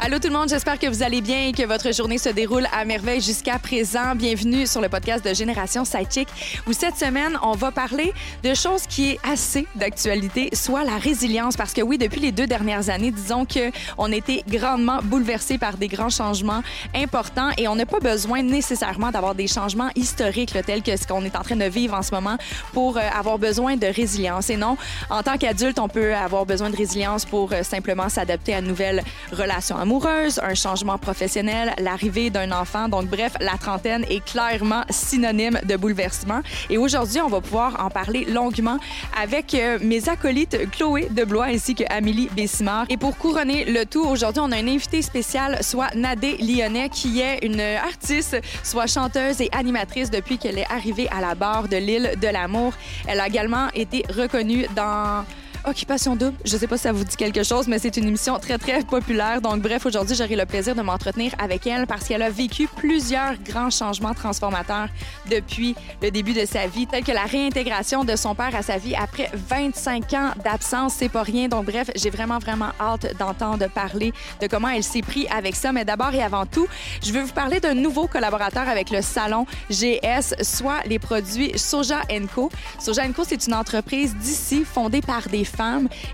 Allô tout le monde, j'espère que vous allez bien et que votre journée se déroule à merveille jusqu'à présent. Bienvenue sur le podcast de Génération Sidechick où cette semaine, on va parler de choses qui est assez d'actualité, soit la résilience parce que oui, depuis les deux dernières années, disons que on a été grandement bouleversé par des grands changements importants et on n'a pas besoin nécessairement d'avoir des changements historiques tels que ce qu'on est en train de vivre en ce moment pour euh, avoir besoin de résilience. Et non, en tant qu'adulte, on peut avoir besoin de résilience pour euh, simplement s'adapter à de nouvelles relations amoureuse, un changement professionnel, l'arrivée d'un enfant. Donc, bref, la trentaine est clairement synonyme de bouleversement. Et aujourd'hui, on va pouvoir en parler longuement avec euh, mes acolytes Chloé Deblois ainsi que Amélie Bessimard. Et pour couronner le tout, aujourd'hui, on a un invité spécial, soit Nadé Lyonnais, qui est une artiste, soit chanteuse et animatrice depuis qu'elle est arrivée à la barre de l'île de l'amour. Elle a également été reconnue dans Occupation double, je sais pas si ça vous dit quelque chose, mais c'est une émission très, très populaire. Donc, bref, aujourd'hui, j'aurai le plaisir de m'entretenir avec elle parce qu'elle a vécu plusieurs grands changements transformateurs depuis le début de sa vie, tels que la réintégration de son père à sa vie après 25 ans d'absence. C'est pas rien. Donc, bref, j'ai vraiment, vraiment hâte d'entendre parler de comment elle s'est pris avec ça. Mais d'abord et avant tout, je veux vous parler d'un nouveau collaborateur avec le salon GS, soit les produits Soja Co. Soja Co, c'est une entreprise d'ici fondée par des femmes.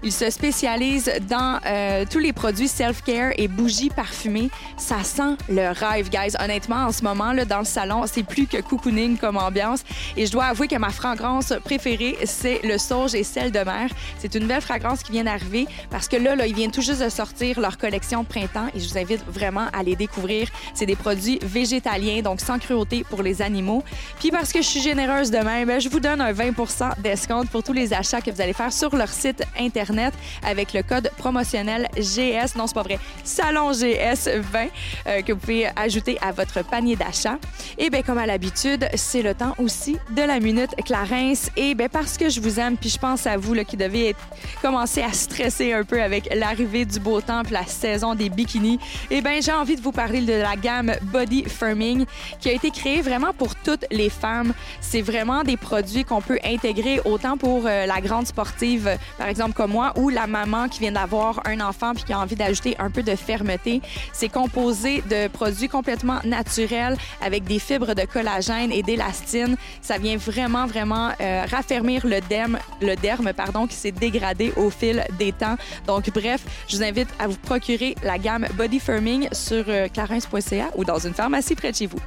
Ils se spécialisent dans euh, tous les produits self-care et bougies parfumées. Ça sent le rêve, guys. Honnêtement, en ce moment, là, dans le salon, c'est plus que cocooning comme ambiance. Et je dois avouer que ma fragrance préférée, c'est le sauge et sel de mer. C'est une nouvelle fragrance qui vient d'arriver parce que là, là, ils viennent tout juste de sortir leur collection printemps et je vous invite vraiment à les découvrir. C'est des produits végétaliens, donc sans cruauté pour les animaux. Puis parce que je suis généreuse de même, ben, je vous donne un 20 d'escompte pour tous les achats que vous allez faire sur leur site Internet avec le code promotionnel GS, non, c'est pas vrai, Salon GS 20, euh, que vous pouvez ajouter à votre panier d'achat. Et bien, comme à l'habitude, c'est le temps aussi de la Minute Clarence. Et bien, parce que je vous aime, puis je pense à vous là, qui devez commencer à stresser un peu avec l'arrivée du beau temps puis la saison des bikinis, et bien, j'ai envie de vous parler de la gamme Body Firming qui a été créée vraiment pour toutes les femmes. C'est vraiment des produits qu'on peut intégrer autant pour euh, la grande sportive, par exemple comme moi, ou la maman qui vient d'avoir un enfant puis qui a envie d'ajouter un peu de fermeté. C'est composé de produits complètement naturels avec des fibres de collagène et d'élastine. Ça vient vraiment, vraiment euh, raffermir le derme, le derme pardon, qui s'est dégradé au fil des temps. Donc, bref, je vous invite à vous procurer la gamme Body Firming sur euh, clarins.ca ou dans une pharmacie près de chez vous.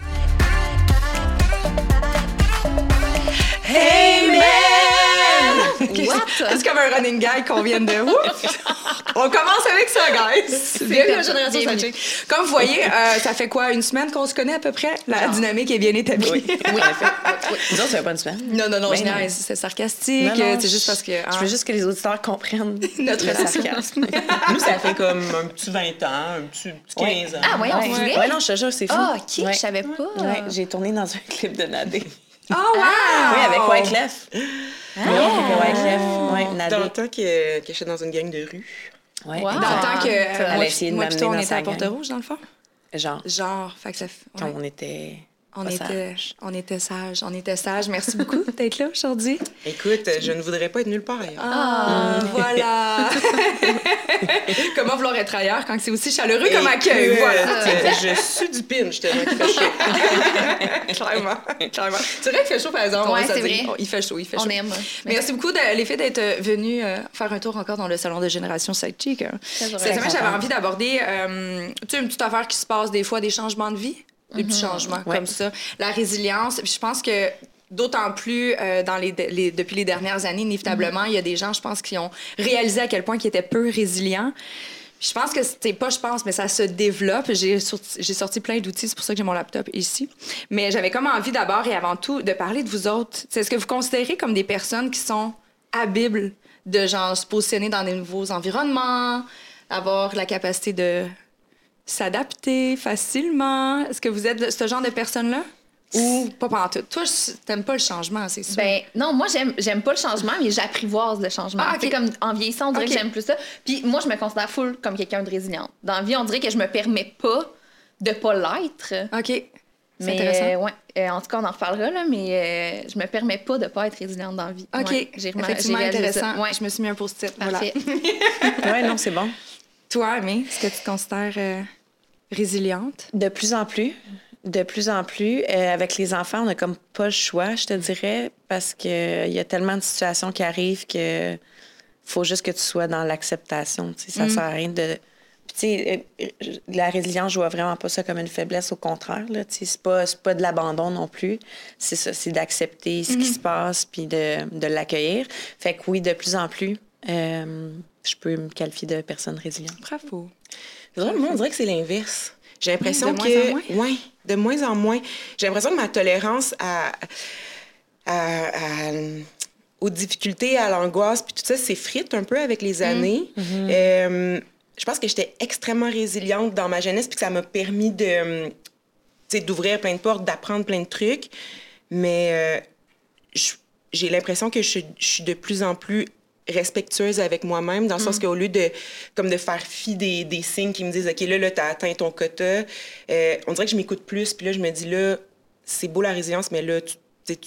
Hey! C'est comme un running gag qu'on vient de... On commence avec ça, guys! Bienvenue à Génération. Comme vous voyez, euh, ça fait quoi, une semaine qu'on se connaît à peu près? La dynamique est bien établie. Oui, oui, en fait. Oui. Nous autres, ça fait pas une semaine. Non, non, non, Ben non. c'est sarcastique. Non, non, c'est juste parce que... Je hein, veux juste que les auditeurs comprennent Notre sarcasme. Nous, ça fait comme un petit 20 ans, un petit, petit 15 ans. Ah, voyons, ouais. c'est vrai? Ouais, non, je te jure, c'est fou. Ah, ok, Ouais. je savais pas. Ouais, j'ai tourné dans un clip de Nadé. Oh, wow! Oui, avec Wyclef. Oui, avec Wyclef. Oui, Dans le temps que, que j'étais dans une gang de rue. Ouais. Wow. Dans le temps que Elle euh, a moi, essayé de moi plutôt, on était à gang. Port-Rouge, dans le fond? Genre, Genre, fait que ça fait... quand on était. On était, sages. on était sages, on était sages. Merci beaucoup d'être là aujourd'hui. Écoute, je ne voudrais pas être nulle part ailleurs. Ah, voilà. Comment vouloir être ailleurs quand c'est aussi chaleureux comme accueil? Voilà. Je suis du pinch tellement qu'il fait chaud. clairement, clairement. C'est vrai qu'il fait chaud, par exemple. Ouais, on c'est vrai. Oh, Il fait chaud, il fait On chaud. aime. Merci beaucoup, de, les filles, d'être venues euh, faire un tour encore dans le salon de Génération Sidechick. hein. Cette semaine, j'avais envie d'aborder, euh, tu sais, une petite affaire qui se passe des fois, des changements de vie, des petits changements Ouais. comme ça. La résilience, puis je pense que d'autant plus euh, dans les, les- depuis les dernières années, inévitablement, il y a des gens, je pense, qui ont réalisé à quel point ils étaient peu résilients. Je pense que c'est pas, je pense, mais ça se développe. J'ai sorti, sorti plein d'outils, c'est pour ça que j'ai mon laptop ici. Mais j'avais comme envie d'abord et avant tout de parler de vous autres. C'est Est-ce que vous considérez comme des personnes qui sont habiles de genre se positionner dans des nouveaux environnements, avoir la capacité de s'adapter facilement? Est-ce que vous êtes ce genre de personne-là? Ou pas pendant tout? Toi, t'aimes pas le changement, c'est sûr. Ben non, moi j'aime j'aime pas le changement, mais j'apprivoise le changement. Ah, ok. C'est comme en vieillissant, on dirait que j'aime plus ça. Puis moi, je me considère full comme quelqu'un de résilient. Dans la vie, on dirait que je me permets pas de pas l'être. OK. C'est Mais intéressant. euh, ouais, Euh, en tout cas, on en reparlera là, mais euh, je me permets pas de pas être résiliente dans la vie. OK. Ouais, j'ai Effectivement intéressant. Ouais, Je me suis mis un post-it. Voilà. parfait. Ouais, non, c'est bon. Toi, Amé, est-ce que tu te considères euh, résiliente? De plus en plus. De plus en plus. Euh, avec les enfants, on n'a comme pas le choix, je te dirais, parce qu'il y a tellement de situations qui arrivent que faut juste que tu sois dans l'acceptation. Ça sert à rien de. Puis, tu sais, euh, la résilience, je vois vraiment pas ça comme une faiblesse, au contraire. C'est pas, c'est pas de l'abandon non plus. C'est ça, c'est d'accepter ce qui se passe puis de, de l'accueillir. Fait que oui, de plus en plus, euh, je peux me qualifier de personne résiliente. Bravo. Moi, on dirait que c'est l'inverse. J'ai l'impression que. moins? Ouais, de moins en moins. J'ai l'impression que ma tolérance à, à- à- aux difficultés, à l'angoisse, puis tout ça, s'effrite un peu avec les années. Euh, je pense que j'étais extrêmement résiliente dans ma jeunesse, puis que ça m'a permis de. d'ouvrir plein de portes, d'apprendre plein de trucs. Mais euh, j'ai l'impression que je, je suis de plus en plus respectueuse avec moi-même, dans le sens qu'au lieu de, comme de faire fi des, des signes qui me disent, OK, là, là, t'as atteint ton quota, euh, on dirait que je m'écoute plus, puis là, je me dis, là, c'est beau la résilience, mais là, tu, tu-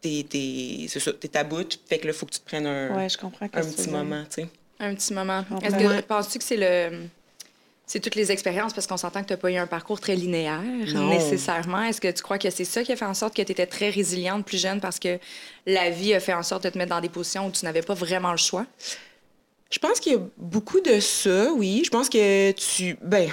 t'es, t'es, c'est ça, t'es à bout, fait que là, faut que tu te prennes un, Ouais, je comprends. un petit moment, tu sais. Un petit moment. Est-ce que Ouais. penses-tu que c'est le c'est toutes les expériences parce qu'on s'entend que tu n'as pas eu un parcours très linéaire Non. nécessairement. Est-ce que tu crois que c'est ça qui a fait en sorte que tu étais très résiliente plus jeune parce que la vie a fait en sorte de te mettre dans des positions où tu n'avais pas vraiment le choix? Je pense qu'il y a beaucoup de ça, oui. Je pense que tu. Ben.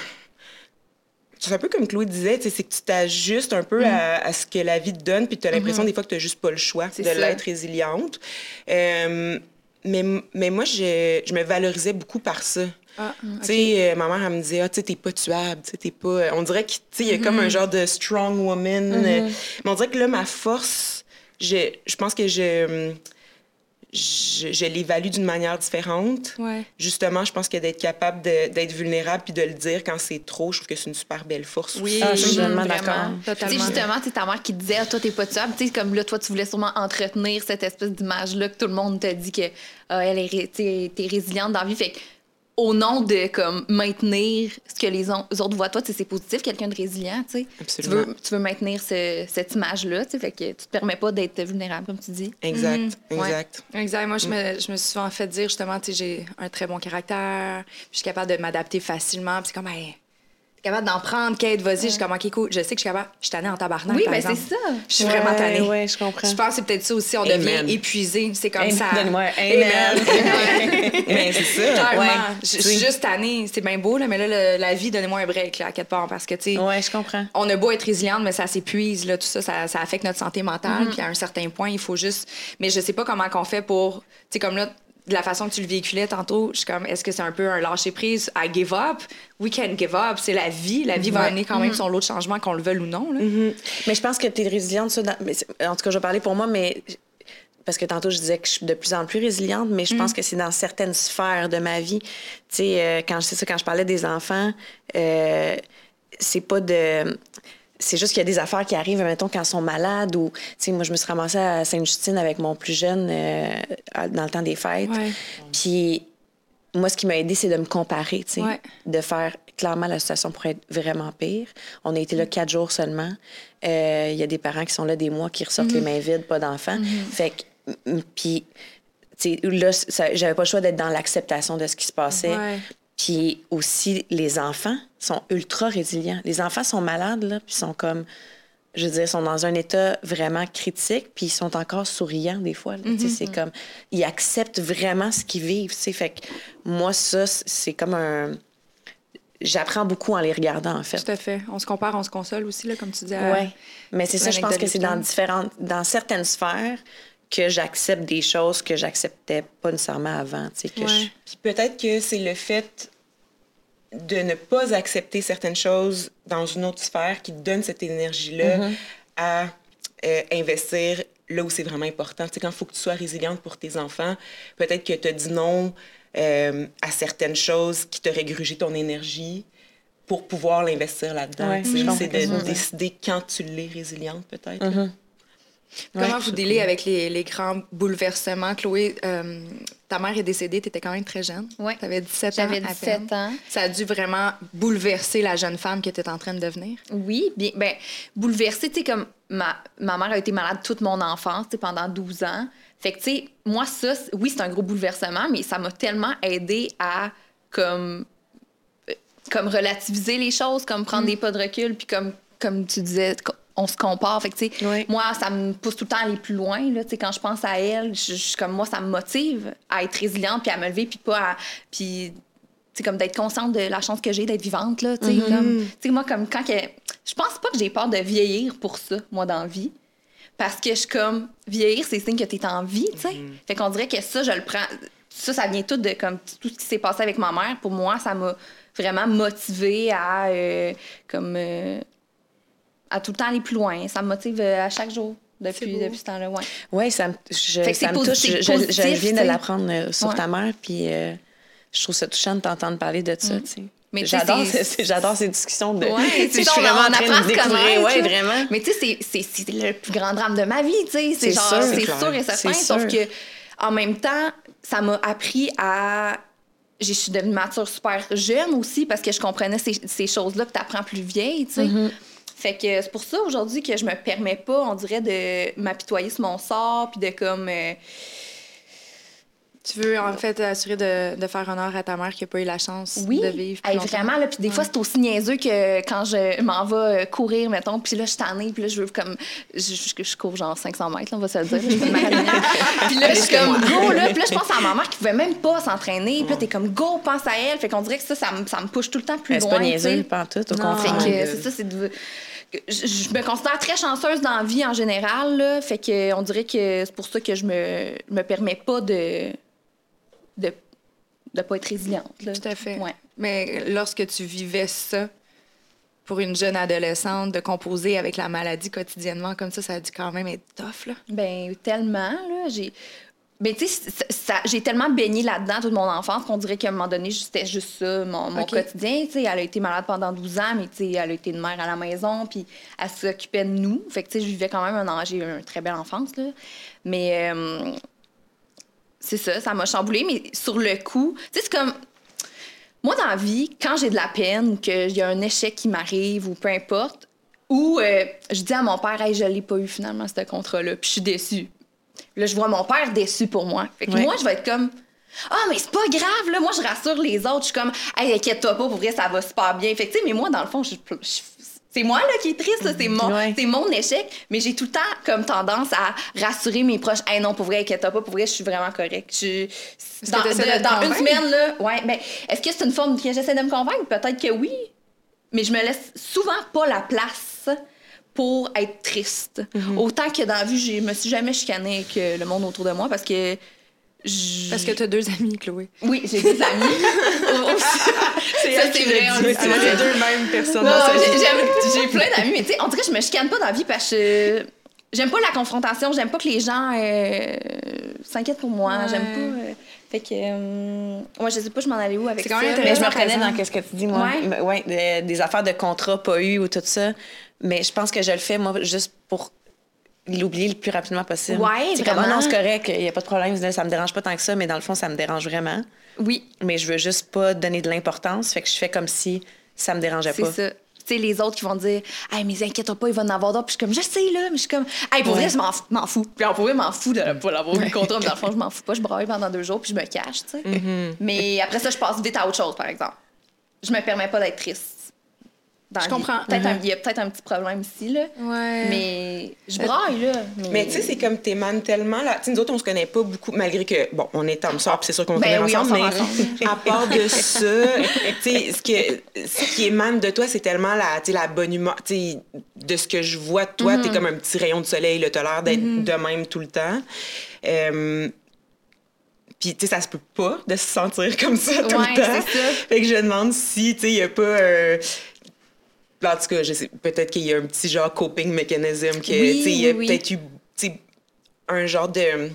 C'est un peu comme Chloé disait, c'est que tu t'ajustes un peu à, à ce que la vie te donne, puis tu as l'impression des fois que tu n'as juste pas le choix de l'être résiliente. Euh, mais, mais moi, je, je me valorisais beaucoup par ça. Ah, Tu sais, euh, ma mère, elle me disait, ah, tu sais, t'es pas tuable, tu sais, t'es pas. On dirait qu'il y a comme un genre de strong woman. euh, Mais on dirait que là, ma force, je, je pense que je, je, je l'évalue d'une manière différente. Ouais. Justement, je pense que d'être capable de- d'être vulnérable puis de le dire quand c'est trop, je trouve que c'est une super belle force. Oui, Ah, je suis mhm, tellement vraiment, d'accord. Tu sais, Totalement. justement, sais, ta mère qui te disait, ah, toi, t'es pas tuable. Tu sais, comme là, toi, tu voulais sûrement entretenir cette espèce d'image-là que tout le monde te dit que ah, elle est, t'es résiliente dans la vie. Fait que, au nom de comme maintenir ce que les on- les autres voient de toi, tu sais, c'est positif, quelqu'un de résilient, tu sais. Tu Absolument. veux, tu veux maintenir ce- cette image-là, tu sais, fait que tu te permets pas d'être vulnérable, comme tu dis. Exact, Ouais. exact. Exact. Moi, je me, je me suis souvent fait dire, justement, tu sais, j'ai un très bon caractère, puis je suis capable de m'adapter facilement. Puis c'est comme, hey, t'es capable d'en prendre, Kate, vas-y. Je suis comme, OK, cool. Je sais que je suis capable. Je suis tannée en tabarnak, Oui, ben c'est ça. Je suis vraiment Ouais, tannée. ouais, je comprends. Je pense que c'est peut-être ça aussi. On Amen. devient épuisé. C'est comme Amen. ça. Donne-moi un Amen. amen. Mais c'est ça. Clairement. Ouais. Je suis juste tannée. C'est bien beau, là, mais là, le- la vie, donnez-moi un break, là, à quelque part. Parce que, tu sais, Ouais, je comprends. on a beau être résiliente, mais ça s'épuise, là, tout ça, ça, ça affecte notre santé mentale. Puis à un certain point, il faut juste. Mais je sais pas comment qu'on fait pour. Tu sais, comme là, de la façon que tu le véhiculais tantôt, je suis comme, est-ce que c'est un peu un lâcher prise à give up? We can give up. C'est la vie. La vie va amener quand même son lot de changement, qu'on le veuille ou non. Là. Mais je pense que tu es résiliente. Ça, dans- en tout cas, je vais parler pour moi, mais parce que tantôt, je disais que je suis de plus en plus résiliente, mais je pense que c'est dans certaines sphères de ma vie. Tu sais, euh, quand, ça, quand je parlais des enfants, euh, c'est pas de. C'est juste qu'il y a des affaires qui arrivent, mettons, quand ils sont malades ou... Tu sais, moi, je me suis ramassée à Sainte-Justine avec mon plus jeune euh, dans le temps des fêtes. Ouais. Puis moi, ce qui m'a aidé, c'est de me comparer, tu sais. Ouais. De faire, clairement, la situation pourrait être vraiment pire. On a été là quatre jours seulement. Euh, Il y a des parents qui sont là des mois, qui ressortent les mains vides, pas d'enfants. Fait que, puis, tu sais, là, j'avais pas le choix d'être dans l'acceptation de ce qui se passait. Ouais. Puis aussi, les enfants sont ultra résilients. Les enfants sont malades, là, puis sont comme, je veux dire, sont dans un état vraiment critique, puis ils sont encore souriants des fois. sais, C'est comme, ils acceptent vraiment ce qu'ils vivent. tu sais. Fait que moi, ça, c'est comme un... J'apprends beaucoup en les regardant, en fait. Tout à fait. On se compare, on se console aussi, là, comme tu dis. Ouais. Mais c'est ça, je pense que c'est dans différentes, dans certaines sphères que j'accepte des choses que j'acceptais pas nécessairement avant. Tu sais, que Ouais. je- Puis peut-être que c'est le fait de ne pas accepter certaines choses dans une autre sphère qui te donne cette énergie-là à euh, investir là où c'est vraiment important. Tu sais, quand il faut que tu sois résiliente pour tes enfants, peut-être que tu as dit non euh, à certaines choses qui te régurgient ton énergie pour pouvoir l'investir là-dedans. Ouais, tu sais. je comprends c'est de décider quand tu l'es résiliente, peut-être. Comment Ouais, vous délez avec les, les grands bouleversements? Chloé, euh, ta mère est décédée, tu étais quand même très jeune. Ouais. Tu avais 17 ans. J'avais à 17 peine. ans. Ça a dû vraiment bouleverser la jeune femme que tu étais en train de devenir. Oui, bien, ben, bouleversée, tu sais, comme ma, ma mère a été malade toute mon enfance, tu sais, pendant 12 ans. Fait que, tu sais, moi, ça, oui, c'est un gros bouleversement, mais ça m'a tellement aidé à, comme, euh, comme relativiser les choses, comme prendre des pas de recul, puis comme, comme tu disais, on se compare. Fait que, tu sais, Ouais. moi, ça me pousse tout le temps à aller plus loin, là, tu sais, quand je pense à elle, je, je- comme moi, ça me motive à être résiliente, puis à me lever, puis pas à... Puis, c'est comme d'être consciente de la chance que j'ai d'être vivante là tu sais comme tu sais moi comme quand que je pense pas que j'ai peur de vieillir pour ça moi dans la vie parce que je suis comme vieillir c'est signe que tu es en vie tu sais fait qu'on dirait que ça je le prends ça ça vient tout de comme tout ce qui s'est passé avec ma mère pour moi ça m'a vraiment motivée à euh, comme euh, à tout le temps aller plus loin ça me motive euh, à chaque jour depuis depuis ce temps-là ouais Oui, ça me, je, Fait que ça me touche. positif- Je, je- je positif, viens de l'apprendre euh, sur Ouais. ta mère, puis euh, je trouve ça touchant de t'entendre parler de ça. tu sais. Mais tu sais, J'adore c'est- ces- j'adore ces discussions de. Ouais, je suis on- vraiment on en train de découvrir. Ouais, vraiment. Mais tu sais, c'est- c'est c'est le plus grand drame de ma vie, tu sais. C'est C'est genre, sûr. c'est sûr et certain. C'est Sauf sûr. que, en même temps, ça m'a appris à. Je suis devenue mature super jeune aussi parce que je comprenais ces, ces choses-là que tu apprends plus vieille, tu sais. Mm-hmm. Fait que c'est pour ça aujourd'hui que je me permets pas, on dirait, de m'apitoyer sur mon sort puis de comme. euh, Tu veux en fait assurer de, de faire honneur à ta mère qui n'a pas eu la chance Oui, de vivre. longtemps? vraiment. Là, puis des fois, c'est aussi niaiseux que quand je m'en vais euh, courir, mettons, puis là, je suis tannée, puis là, je veux comme... Je, je- je cours genre 500 mètres, là, on va se le dire. puis là, je suis comme go, là. Puis là, je pense à ma mère qui pouvait même pas s'entraîner. Puis là, t'es comme go, pense à elle. Fait qu'on dirait que ça, ça me, ça me pousse tout le temps plus Mais C'est loin. pas tu sais. niaiseux, pas en tout, au Non. Fait contraire. que c'est ça, c'est de... je me considère très chanceuse dans la vie en général, là. Fait que on dirait que c'est pour ça que je me, me permets pas de... de de pas être résiliente. Là. Tout à fait. Ouais. Mais lorsque tu vivais ça pour une jeune adolescente, de composer avec la maladie quotidiennement comme ça, ça a dû quand même être tough, là. Ben tellement là, j'ai ben tu sais j'ai tellement baigné là-dedans toute mon enfance qu'on dirait qu'à un moment donné c'était juste ça mon, quotidien, tu sais, elle a été malade pendant 12 ans mais tu sais elle a été une mère à la maison puis elle s'occupait de nous. Fait que tu sais je vivais quand même un j'ai eu une très belle enfance là. Mais euh, c'est ça, ça m'a chamboulé mais sur le coup, tu sais c'est comme moi, dans la vie, quand j'ai de la peine, qu'il y a un échec qui m'arrive ou peu importe, ou euh, je dis à mon père, hey, je l'ai pas eu finalement, ce contrat-là, puis je suis déçue. Là, je vois mon père déçu pour moi. Fait que Ouais. moi, je vais être comme, ah, mais c'est pas grave, là. Moi, je rassure les autres. Je suis comme, hey, inquiète-toi pas, pour vrai, ça va super bien. Fait que, tu sais, mais moi, dans le fond, je- je- c'est moi là, qui est triste, c'est mon, Ouais. c'est mon échec, mais j'ai tout le temps comme tendance à rassurer mes proches. Hey, non, pour vrai, inquiète-toi pas, pour vrai, je suis vraiment correcte. Je- Dans, de une semaine, là, ouais, ben, est-ce que c'est une forme que j'essaie de me convaincre? Peut-être que oui, mais je me laisse souvent pas la place pour être triste. Mhm. Autant que dans la vie, je me suis jamais chicanée avec euh, le monde autour de moi parce que. Je- Parce que tu as deux amis, Chloé. Oui, j'ai des amis. Ça, c'est vrai, on ça. les deux mêmes personnes Non, j'ai- plein d'amis, mais tu sais, on dirait que je me chicane pas dans la vie parce que j'aime pas la confrontation, j'aime pas que les gens euh, s'inquiètent pour moi, Ouais. j'aime pas. euh, fait que. euh, ouais, je sais pas, je m'en allais où avec C'est ça. quand même Mais je me reconnais dans ce que tu dis, moi. Ouais. Ouais, de- des affaires de contrat pas eu ou tout ça. Mais je pense que je le fais, moi, juste pour l'oublier le plus rapidement possible. Ouais, c'est comme, ah non, c'est correct, il n'y a pas de problème, ça me dérange pas tant que ça, mais dans le fond, ça me dérange vraiment. Oui, Mais je veux juste pas donner de l'importance, fait que je fais comme si ça me dérangeait c'est pas. ça. Tu sais, les autres qui vont dire, hey, mais inquiète pas, il va en avoir d'autres. Puis je suis comme, je sais, là. Mais je suis comme, hey, pour Ouais. vrai, je m'en fous. m'en fous. Puis pour vrai, je m'en fous de pas l'avoir eu le contrat, mais dans le fond, je m'en fous pas. Je braille pendant deux jours, puis je me cache, tu sais. Mm-hmm. Mais après ça, je passe vite à autre chose, par exemple. Je me permets pas d'être triste. Dans Je comprends. Un- Il y a peut-être un petit problème ici, là. Ouais. Mais je braille, là. Mais tu sais, c'est comme t'émanes tellement là. Tu sais, nous autres, on se connaît pas beaucoup, malgré que, bon, on est en sœurs, puis c'est sûr qu'on Ben finir oui, ensemble, sort mais ensemble. à part de ça, tu sais, ce, que, ce qui émane de toi, c'est tellement la, tu sais, la bonne humeur. Tu sais, de ce que je vois de toi, t'es comme un petit rayon de soleil, là, t'as l'air d'être de même tout le temps. Euh, puis, tu sais, ça se peut pas de se sentir comme ça tout Ouais, le temps. c'est ça. Fait que je demande si, tu sais, il y a pas un. En tout cas, je sais, peut-être qu'il y a un petit genre coping mechanism, que, Oui, tu sais, il y a oui, oui. peut-être eu, tu sais, un genre de.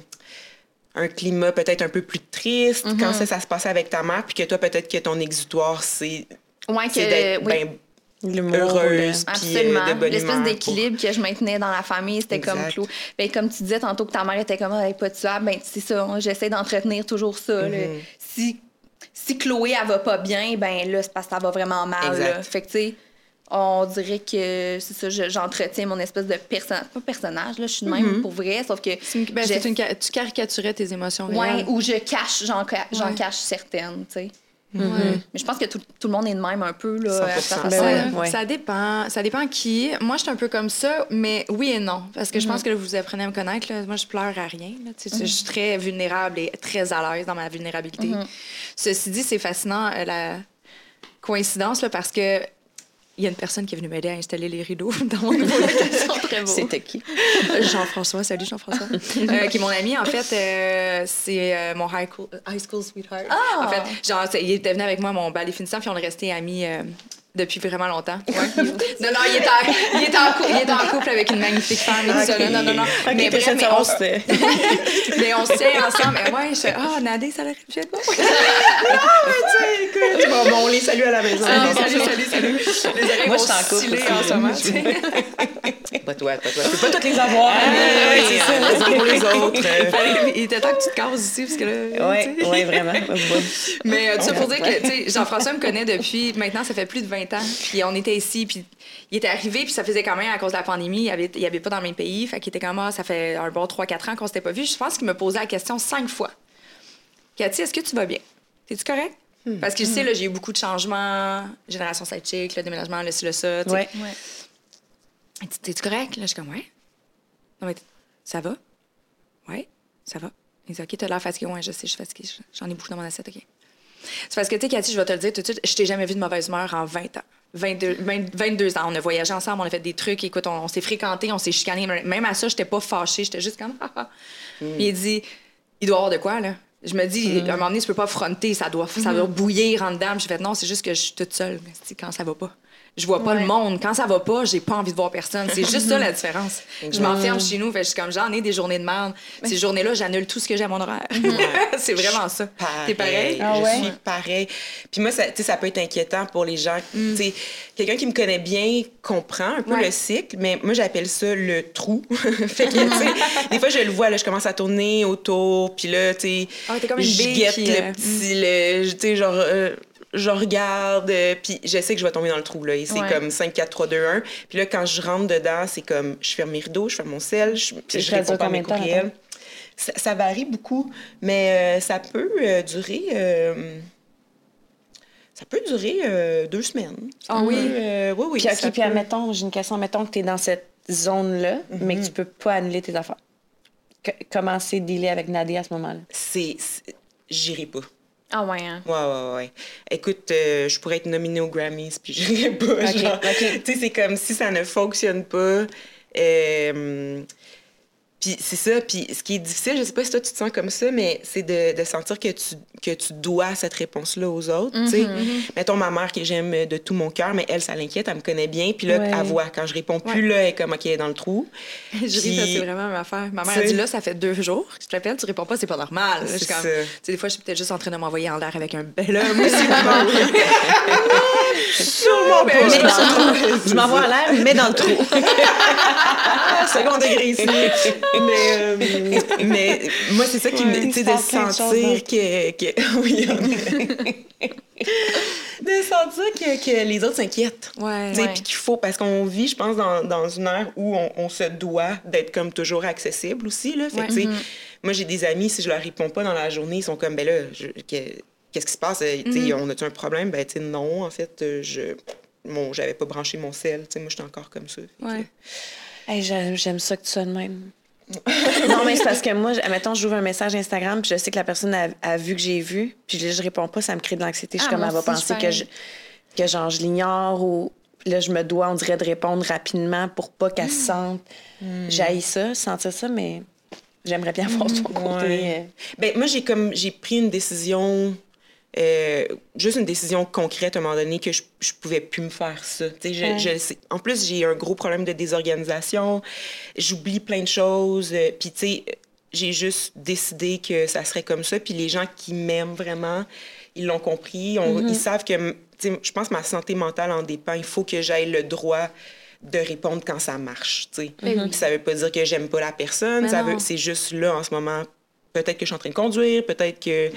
un climat peut-être un peu plus triste Mm-hmm. quand ça, ça se passait avec ta mère, puis que toi, peut-être que ton exutoire, c'est Ouais, c'est que, d'être oui. ben L'humour, heureuse, le- puis euh, Absolument. de bonne L'espèce humeur pour- d'équilibre que je maintenais dans la famille, c'était comme clou. Ben, comme tu disais tantôt que ta mère était comme, elle est pas tuable, ben, c'est ça, hein, j'essaie d'entretenir toujours ça. Mhm. Si, si Chloé, elle va pas bien, ben là, c'est parce que ça va vraiment mal. Exact. là. Fait que, tu sais, on dirait que c'est ça, je- j'entretiens mon espèce de personnage. Pas personnage, là, je suis de même Mhm. pour vrai, sauf que. C'est une- ben, une tu caricaturais tes émotions Ouais, réelles. ou je cache, j'en ca- j'en Ouais. cache certaines, tu sais. Ouais. Mais je pense que tout, tout le monde est de même un peu, là, à sa 100%. façon. Ben. Ça, ouais. ça dépend. Ça dépend qui. Moi, je suis un peu comme ça, mais oui et non. Parce que je pense que vous apprenez à me connaître. là. Moi, je pleure à rien. là. Tu sais, Je suis très vulnérable et très à l'aise dans ma vulnérabilité. Ceci dit, c'est fascinant euh, la coïncidence là, parce que il y a une personne qui est venue m'aider à installer les rideaux dans mon nouveau location. très beau. C'était qui? Jean-François, salut Jean-François. Euh, qui est mon ami, en fait, euh, c'est euh, mon high school, high school sweetheart. Ah! En fait, genre, il était venu avec moi à mon bal définissant, puis on est restés amis euh, depuis vraiment longtemps. non, non, il était, en, il, était en couple, il était en couple avec une magnifique femme et là. Non, non, non. Ok, mais, bref, mais, on, mais on se tient ensemble. Mais ouais, je fais, ah, Nadé, ça aurait pu être bon. Écoute, bon, bon, on les salue à la maison. Ah, salut, salut, salut. Les oreilles Moi, vont je suis en couple en ce moment. tu sais. Pas toi, pas toi. Tu peux pas toutes les avoir. Ah, ouais, c'est ça. Les uns pour les autres. Il était temps que tu te cases ici, parce que là. Ouais, tu sais. ouais, vraiment. Mais euh, tout ça pour dire que, tu sais, Jean-François me connaît depuis, maintenant, ça fait plus de 20 ans. Puis on était ici, puis il était arrivé, puis ça faisait quand même, à cause de la pandémie, il avait, il avait pas dans le même pays. Fait qu'il était comme, ah, ça fait un bon 3-4 ans qu'on s'était pas vu. Je pense qu'il me posait la question cinq fois. Cathy, est-ce que tu vas bien? T'es-tu correct? Parce que je sais, là, j'ai eu beaucoup de changements. Génération sidechick, le déménagement, le ci, le ça. tu sais. Ouais. Ouais. T'es-tu correct? Là, je suis comme, ouais. Non, mais ça va? Ouais, ça va. Il dit, OK, t'as l'air fatigué. Ouais, je sais, je suis fatiguée. J'en ai beaucoup dans mon assiette, OK. C'est parce que, tu sais, Cathy, je vais te le dire tout de suite, je t'ai jamais vu de mauvaise humeur en 20 ans. 22, 20 22 ans. On a voyagé ensemble, on a fait des trucs. Écoute, on, on s'est fréquentés, on s'est chicanés. Même à ça, j'étais pas fâchée. J'étais juste comme, ah, ah. Puis il dit, il doit avoir de quoi, là? Je me dis, à un moment donné, tu peux pas fronter, ça doit, ça doit bouillir en dedans. J'ai fait, non, c'est juste que je suis toute seule quand ça va pas. Je vois pas Ouais. le monde. Quand ça va pas, j'ai pas envie de voir personne. C'est juste ça la différence. Je m'enferme chez nous, fait, que je suis comme j'en ai des journées de merde. Ces journées-là, j'annule tout ce que j'ai à mon horaire. c'est vraiment ça. T'es pareil? Ah je ouais? suis pareil. Puis moi, ça, tu sais, ça peut être inquiétant pour les gens. Tu sais, Quelqu'un qui me connaît bien comprend un peu Ouais. le cycle, mais moi, j'appelle ça le trou. fait que, tu sais, des fois, je le vois, là, je commence à tourner autour, puis là, tu sais, Ah, t'es comme une je guette qui, le euh, petit, le- tu sais, genre... euh, je regarde, euh, puis je sais que je vais tomber dans le trou, là. Et c'est Ouais. comme 5, 4, 3, 2, 1. Puis là, quand je rentre dedans, c'est comme, je ferme mes rideaux, je ferme mon sel, je, je réponds pas à mes courriels. mettons? Ça, ça varie beaucoup, mais euh, ça peut euh, durer... euh, ça peut durer euh, deux semaines. Ah peut, oui? euh, oui, oui. Puis, ça OK, puis peut. admettons, j'ai une question. Admettons que tu es dans cette zone-là, mais que tu peux pas annuler tes affaires. Que- comment c'est dealer avec Nadia à ce moment-là? C'est- J'irai pas. Ah ouais, hein? Ouais, ouais, ouais. Écoute, euh, je pourrais être nominée aux Grammys, puis j'irais pas. genre. ok. Tu sais, c'est comme si ça ne fonctionne pas. euh, puis c'est ça. Puis ce qui est difficile, je sais pas si toi tu te sens comme ça, mais c'est de, de sentir que tu, que tu dois cette réponse-là aux autres. tu sais. Mettons ma mère que j'aime de tout mon cœur, mais elle, ça l'inquiète, elle me connaît bien. Puis là, Ouais. elle voit, quand je réponds plus, Ouais. là, elle est comme, OK, elle est dans le trou. Je Puis- que c'est vraiment ma affaire. Ma mère a dit là, ça fait deux jours. Je te rappelle, tu réponds pas, c'est pas normal. Je C'est comme, ça. tu sais, des fois, je suis peut-être juste en train de m'envoyer en l'air avec un bel homme aussi. Sûrement pas. je- Mais dans le trou. Je m'envoie en l'air, mais dans le trou. second degré ici. mais, euh, mais moi, c'est ça qui me. Tu sais, de sentir que. que oui, de sentir que, que les autres s'inquiètent. Ouais. Tu sais, Ouais. Puis qu'il faut, parce qu'on vit, je pense, dans, dans une ère où on, on se doit d'être comme toujours accessible aussi. Là. Fait que, tu sais, Moi, j'ai des amis, si je leur réponds pas dans la journée, ils sont comme, ben là, je- que- qu'est-ce qui se passe? Euh, Tu sais, On a-tu un problème? Ben, tu sais, non, en fait, euh, je. Mon, j'avais pas branché mon sel. Tu sais, moi, j'étais encore comme ça. Que- Ouais. Hey, j'aime, j'aime ça que tu sois de même. non, mais c'est parce que moi, admettons, j'ouvre un message Instagram, puis je sais que la personne a, a vu que j'ai vu, puis là, je réponds pas, ça me crée de l'anxiété. Je suis Ah, comme, moi elle va je penser que je, que genre, je l'ignore ou là, je me dois, on dirait, de répondre rapidement pour pas qu'elle se sente. J'haïs ça, sentir ça, mais j'aimerais bien voir son côté. Ouais. euh, Ben, moi, j'ai comme j'ai pris une décision, euh, juste une décision concrète à un moment donné que je, je pouvais plus me faire ça. Je- Ouais. je. En plus, j'ai un gros problème de désorganisation. J'oublie plein de choses. euh, Puis, tu sais, j'ai juste décidé que ça serait comme ça. Puis les gens qui m'aiment vraiment, ils l'ont compris. On- Ils savent que, tu tu sais, je pense que ma santé mentale en dépend. Il faut que j'aille le droit de répondre quand ça marche, tu sais. Puis Ça veut pas dire que j'aime pas la personne, Ben ça non. veut, c'est juste là, en ce moment, peut-être que je suis en train de conduire, peut-être que...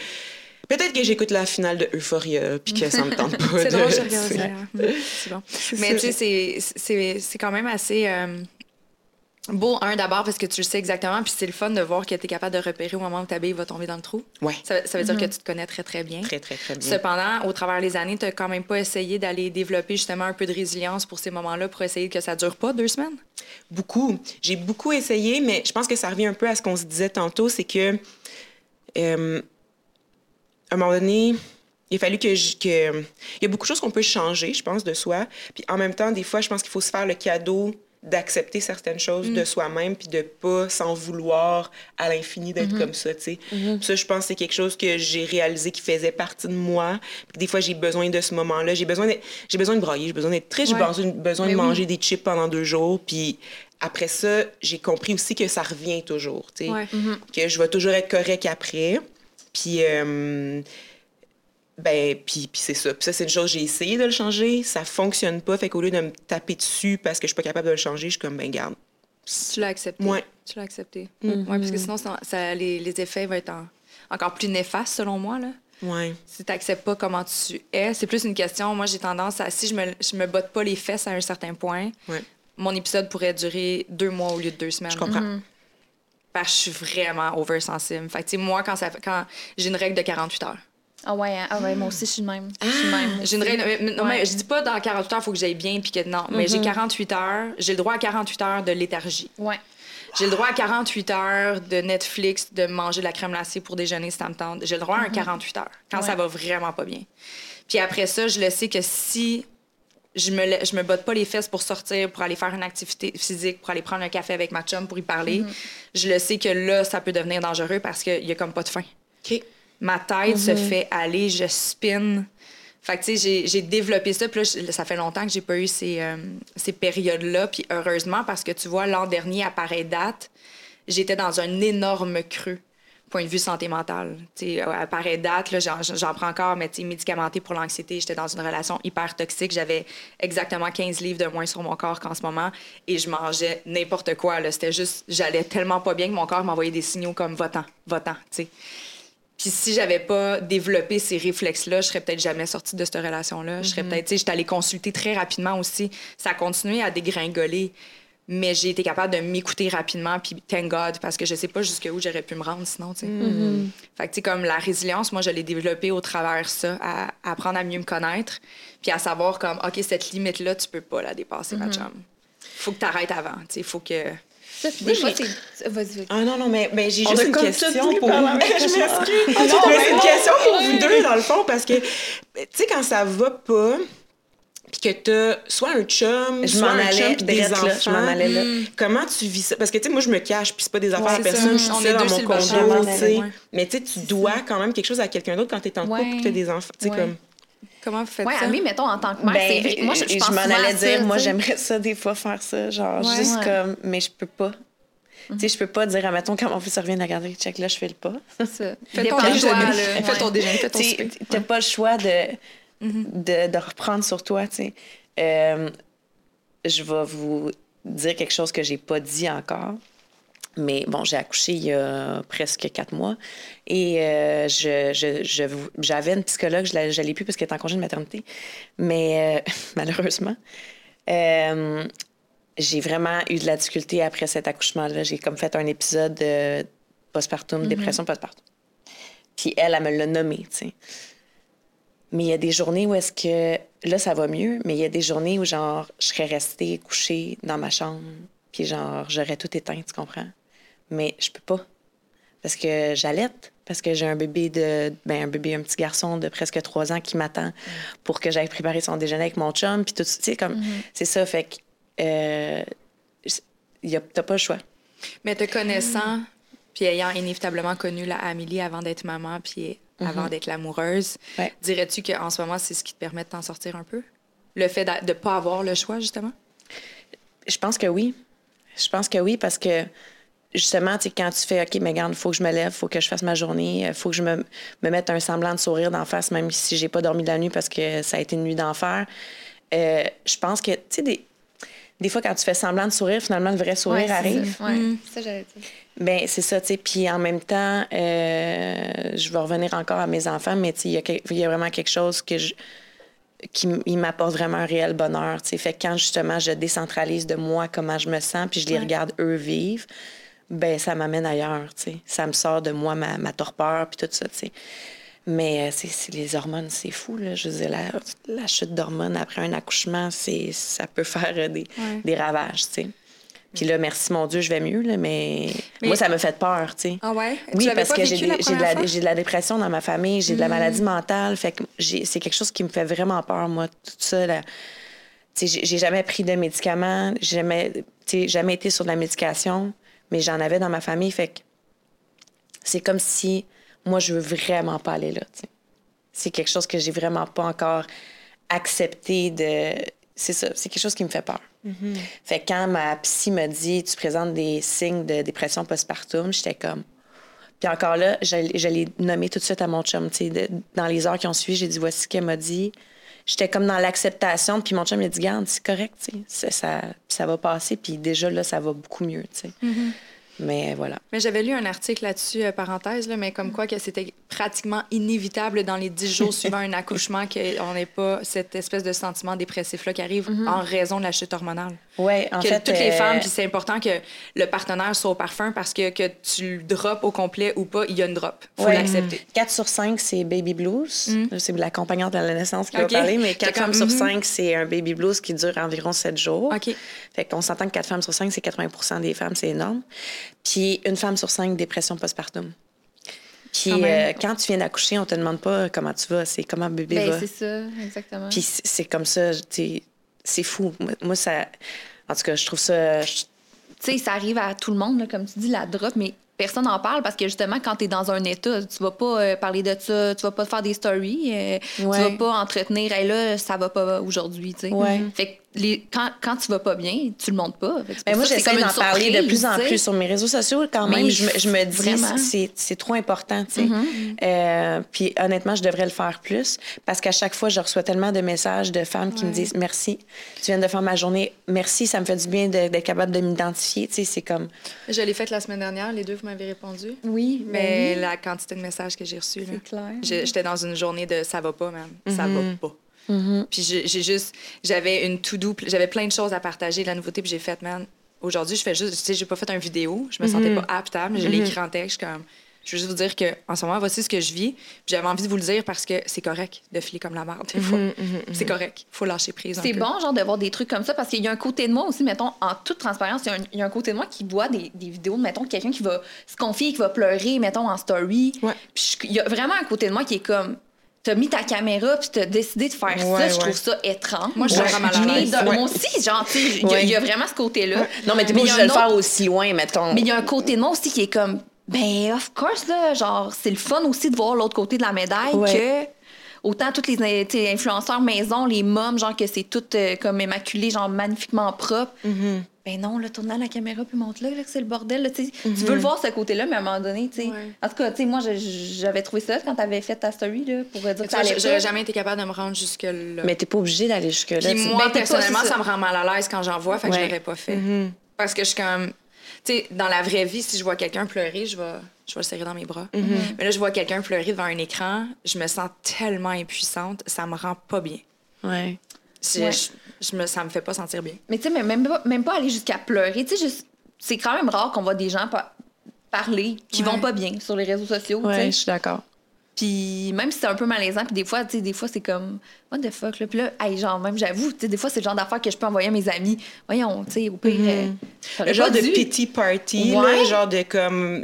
Peut-être que j'écoute la finale de Euphoria, puis que ça me tente pas C'est de... drôle, je tu sais. regarde ça. Mm, C'est bon. Mais tu sais, c'est- c'est c'est quand même assez euh, beau, un, d'abord, parce que tu le sais exactement, puis c'est le fun de voir que tu es capable de repérer au moment où ta bille va tomber dans le trou. Ouais, Ça, ça veut dire que tu te connais très, très bien. très, très, très bien. Cependant, au travers des années, tu n'as quand même pas essayé d'aller développer justement un peu de résilience pour ces moments-là pour essayer que ça dure pas deux semaines? Beaucoup. J'ai beaucoup essayé, mais je pense que ça revient un peu à ce qu'on se disait tantôt, c'est que euh, à un moment donné, il a fallu que, je- que il y a beaucoup de choses qu'on peut changer, je pense, de soi. Puis en même temps, des fois, je pense qu'il faut se faire le cadeau d'accepter certaines choses de soi-même puis de pas s'en vouloir à l'infini d'être comme ça, tu sais. Puis Ça, je pense que c'est quelque chose que j'ai réalisé qui faisait partie de moi. Puis des fois, j'ai besoin de ce moment-là. J'ai besoin j'ai besoin de brailler, j'ai besoin d'être triste, Ouais. j'ai besoin, besoin Mais de oui. manger des chips pendant deux jours. Puis après ça, j'ai compris aussi que ça revient toujours, tu sais. Ouais. Que je vais toujours être correct après. Puis, euh, ben, puis, puis c'est ça. Puis ça, c'est une chose, j'ai essayé de le changer, ça fonctionne pas. Fait qu'au lieu de me taper dessus parce que je suis pas capable de le changer, je suis comme, ben, garde. Tu l'as accepté. Ouais. Tu l'as accepté. Ouais, parce que sinon, ça, ça- les, les effets vont être en- encore plus néfastes, selon moi. Là. Ouais. Si tu n'acceptes pas comment tu es, c'est plus une question. Moi, j'ai tendance à, si je me, je me botte pas les fesses à un certain point, Ouais. mon épisode pourrait durer deux mois au lieu de deux semaines. Je comprends. Parce que je suis vraiment oversensible. Fait que, moi, quand, ça, quand j'ai une règle de 48 heures. Ah ouais, hein? ah ouais, moi aussi, je suis de même. Je suis de même. J'ai une règle. non, mais je dis pas dans 48 heures, il faut que j'aille bien, puis que non. Mais j'ai 48 heures. J'ai le droit à 48 heures de léthargie. Ouais. J'ai le droit à 48 heures de Netflix, de manger de la crème glacée pour déjeuner si ça me tente. J'ai le droit à un 48 heures, quand ça Ouais. va vraiment pas bien. Puis après ça, je le sais que si je me, la- je me botte pas les fesses pour sortir, pour aller faire une activité physique, pour aller prendre un café avec ma chum pour y parler, je le sais que là, ça peut devenir dangereux parce qu'il y a comme pas de fin. OK. Ma tête se fait aller, je spin. Fait que, tu sais, j'ai- développé ça. Puis là, ça fait longtemps que j'ai pas eu ces, euh, ces périodes-là. Puis heureusement, parce que tu vois, l'an dernier, à pareille date, j'étais dans un énorme creux, point de vue santé mentale. Tu sais, à pareille date, là, j'en, prends encore, mais médicamenté pour l'anxiété. J'étais dans une relation hyper toxique. J'avais exactement 15 livres de moins sur mon corps qu'en ce moment. Et je mangeais n'importe quoi. Là. C'était juste, j'allais tellement pas bien que mon corps m'envoyait des signaux comme votant, votant. Puis si j'avais pas développé ces réflexes-là, je serais peut-être jamais sortie de cette relation-là. Je serais peut-être, tu sais, j'étais allée consulter très rapidement aussi. Ça a continué à dégringoler, mais j'ai été capable de m'écouter rapidement, puis thank God, parce que je sais pas jusqu'où j'aurais pu me rendre sinon, tu sais. Fait que, tu sais, comme la résilience, moi, je l'ai développée au travers ça, à, à apprendre à mieux me connaître, puis à savoir comme, OK, cette limite-là, tu peux pas la dépasser, ma chum. Faut que tu arrêtes avant, tu sais, faut que... Ça, puis des fois, c'est. Vas-y, vas-y. Ah non, non, mais ben, j'ai juste une question pour vous. je m'excuse. Ah non, mais mais c'est une question pour vous deux, dans le fond, parce que, tu sais, quand ça va pas, puis que t'as soit un chum, Je soit m'en un allais, chum, puis des enfants. là, je m'en allais là. Comment tu vis ça? Parce que, tu sais, moi, je me cache, puis c'est pas des affaires Ouais, à c'est personne, ça. je suis seule dans mon condo, tu sais. ouais. Mais tu sais, tu dois quand même quelque chose à quelqu'un d'autre quand t'es en couple, Ouais. puis t'as des enfants. Tu sais, Ouais. comme... Comment vous faites Ouais, ça? à lui, mettons, en tant que mère, Ben, c'est vrai. Moi, je, je, pense m'en allais ça, dire, moi, j'aimerais ça des fois faire ça. Genre, Ouais. juste Ouais. comme, mais je peux pas. Tu sais, je peux pas dire, admettons, quand mon fils revient de la garderie, check là, je fais le pas. C'est ça. Fais ton déjeuner. Fais ton déjeuner, fais ton t'as pas le choix de, de, de reprendre sur toi, tu sais. Euh, je vais vous dire quelque chose que j'ai pas dit encore. Mais bon, j'ai accouché il y a presque quatre mois et euh, je, j'avais une psychologue, je ne l'ai plus parce qu'elle est en congé de maternité, mais euh, malheureusement, euh, j'ai vraiment eu de la difficulté après cet accouchement-là. J'ai comme fait un épisode de postpartum, dépression postpartum. Puis elle, elle me l'a nommé, tu sais. Mais il y a des journées où est-ce que... Là, ça va mieux, mais il y a des journées où, genre, je serais restée couchée dans ma chambre, puis genre, j'aurais tout éteint, tu comprends? Mais je peux pas. Parce que j'allaite, parce que j'ai un bébé de... Ben, un bébé, un petit garçon de presque trois ans qui m'attend pour que j'aille préparer son déjeuner avec mon chum, puis tout tu sais, comme... C'est ça, fait que... Euh, y a- T'as pas le choix. Mais te connaissant, puis ayant inévitablement connu la Amélie avant d'être maman, puis avant d'être l'amoureuse, Ouais. dirais-tu qu'en ce moment, c'est ce qui te permet de t'en sortir un peu? Le fait de ne pas avoir le choix, justement? Je pense que oui. Je pense que oui, parce que justement, tu sais, quand tu fais, OK, mais regarde, il faut que je me lève, il faut que je fasse ma journée, il faut que je me, me mette un semblant de sourire d'en face, même si j'ai pas dormi de la nuit parce que ça a été une nuit d'enfer. Euh, je pense que, tu sais, des, des fois, quand tu fais semblant de sourire, finalement, le vrai sourire Ouais, arrive. ça. Ouais, ça, j'allais dire. Ben c'est ça, tu sais. Puis en même temps, euh, je vais revenir encore à mes enfants, mais tu sais, il y a y, vraiment quelque chose que je qui m'apporte vraiment un réel bonheur, tu sais. Fait que quand justement je décentralise de moi comment je me sens, puis je les regarde eux vivre, ben ça m'amène ailleurs, tu sais. Ça me sort de moi ma, ma torpeur puis tout ça, tu sais. Mais euh, c'est les hormones, c'est fou, là. Je veux dire, la, la chute d'hormones après un accouchement, c'est ça peut faire euh, des, des ravages, tu sais. Puis là, merci mon Dieu, je vais mieux, là, mais, Mais- moi, ça me fait peur, tu sais. Ah ouais? Oui, parce que j'ai de, la- de dépression dans ma famille, j'ai de la maladie mentale. Fait que c'est quelque chose qui me fait vraiment peur, moi, tout ça. Là. Tu sais, J'ai jamais pris de médicaments, j'ai jamais, jamais été sur de la médication, mais j'en avais dans ma famille. Fait que c'est comme si moi, je veux vraiment pas aller là. tu sais. C'est quelque chose que j'ai vraiment pas encore accepté de. C'est ça, c'est quelque chose qui me fait peur. Fait que quand ma psy me dit tu présentes des signes de dépression postpartum, j'étais comme. Puis encore là, je, l'ai nommé tout de suite à mon chum. de- dans les heures qui ont suivi, j'ai dit voici ce qu'elle m'a dit. J'étais comme dans l'acceptation, puis mon chum il a dit garde, c'est correct, ça, ça, ça va passer, puis déjà là, ça va beaucoup mieux, sais. Mais voilà. Mais j'avais lu un article là-dessus, euh, parenthèse, là, mais comme quoi que c'était pratiquement inévitable dans les dix jours suivant un accouchement qu'on n'ait pas cette espèce de sentiment dépressif-là qui arrive en raison de la chute hormonale. Ouais, en que fait. toutes les euh, femmes, puis c'est important que le partenaire soit au parfum parce que que tu le drops au complet ou pas, il y a une drop. faut Ouais. l'accepter. 4 sur 5, c'est baby blues. C'est l'accompagnante de la naissance qui Ok. va parler, mais J'étais 4 femmes comme, sur mhm. 5, c'est un baby blues qui dure environ 7 jours. OK. Fait qu'on s'entend que 4 femmes sur 5, c'est 80% des femmes, c'est énorme. Puis une femme sur 5, dépression postpartum. Puis Quand euh, quand tu viens d'accoucher, on te demande pas comment tu vas, c'est comment bébé Ben, va. c'est ça, exactement. Puis c'est comme ça, c'est fou. Moi, ça. En tout cas, je trouve ça. je- tu sais, ça arrive à tout le monde, là, comme tu dis, la drop, mais personne n'en parle parce que justement, quand tu es dans un état, tu vas pas euh, parler de ça, tu vas pas faire des stories, euh, Ouais. tu vas pas entretenir, hey, là, ça va pas aujourd'hui, tu sais. Ouais. Fait que les, quand, quand tu vas pas bien, tu le montres pas. Pour moi, j'essaie d'en parler de plus en plus sur mes réseaux sociaux. Quand Mais même, je, me- je me dis, vraiment. c'est c'est trop important, sais. Euh, puis honnêtement, je devrais le faire plus parce qu'à chaque fois, je reçois tellement de messages de femmes qui me disent merci, tu viens de faire ma journée, merci, ça me fait du bien de- d'être capable de m'identifier. C'est comme. Je l'ai faite la semaine dernière, les deux, vous m'avez répondu. Oui, Mais ben oui, la quantité de messages que j'ai reçus, c'est clair. J'étais dans une journée de ça va pas, man. Ça va pas. Puis j'ai juste, j'avais une to-do, pl- j'avais plein de choses à partager, de la nouveauté, puis j'ai fait, man, aujourd'hui, je fais juste, tu sais, j'ai pas fait un vidéo, je me sentais pas apte, mais je l'ai écrit en texte, comme, je veux juste vous dire que en ce moment, voici ce que je vis, j'avais envie de vous le dire parce que c'est correct de filer comme la merde, des fois. C'est correct, faut lâcher prise. C'est bon, genre, de voir des trucs comme ça, parce qu'il y a un côté de moi aussi, mettons, en toute transparence, il y a un, il y a un côté de moi qui voit des, des vidéos, mettons, de quelqu'un qui va se confier, qui va pleurer, mettons, en story. Ouais. Puis il y a vraiment un côté de moi qui est comme, t'as mis ta caméra, puis t'as décidé de faire ça, je trouve ça étrange. Moi, je suis vraiment mal. Moi aussi, genre, il y a- il y, a vraiment ce côté-là. Non, mais t'es pas obligé de le faire aussi loin, mettons. Mais il y a un côté de moi aussi qui est comme, ben, of course, là, genre, c'est le fun aussi de voir l'autre côté de la médaille Ouais. que autant toutes les influenceurs maison, les mômes, genre, que c'est tout euh, comme immaculé, genre, magnifiquement propre. Mm-hmm. Ben non, là, tourne à la caméra puis montre-là, là, que c'est le bordel, là, tu veux le voir, ce côté-là, mais à un moment donné, tu sais. Ouais. En tout cas, tu sais, moi, je- j'avais trouvé ça quand t'avais fait ta story, là, pour dire Tu que ça J'aurais jamais été capable de me rendre jusque-là. Mais t'es pas obligé d'aller jusque-là. Puis moi, Ben, pas- personnellement, ça. ça. me rend mal à l'aise quand j'en vois, fait que je l'aurais pas fait. Parce que je suis comme... Tu sais, dans la vraie vie, si je vois quelqu'un pleurer, je vais, je vais le serrer dans mes bras. Mais là, je vois quelqu'un pleurer devant un écran, je me sens tellement impuissante, ça me rend pas bien. Ouais. Si- Ouais. je, je me, ça me fait pas sentir bien. Mais tu sais, mais même pas, même pas aller jusqu'à pleurer. Tu sais, juste- c'est quand même rare qu'on voit des gens pa- parler qui Ouais. vont pas bien sur les réseaux sociaux. Ouais, je suis d'accord. Puis même si c'est un peu malaisant, puis des fois, tu sais, des fois, c'est comme, what the fuck, là. Puis là, hey, genre, même, j'avoue, tu sais, des fois, c'est le genre d'affaires que je peux envoyer à mes amis. Voyons, tu sais, au pire. euh, j'aurais Le genre de dû. pity party, Ouais. là, genre de comme.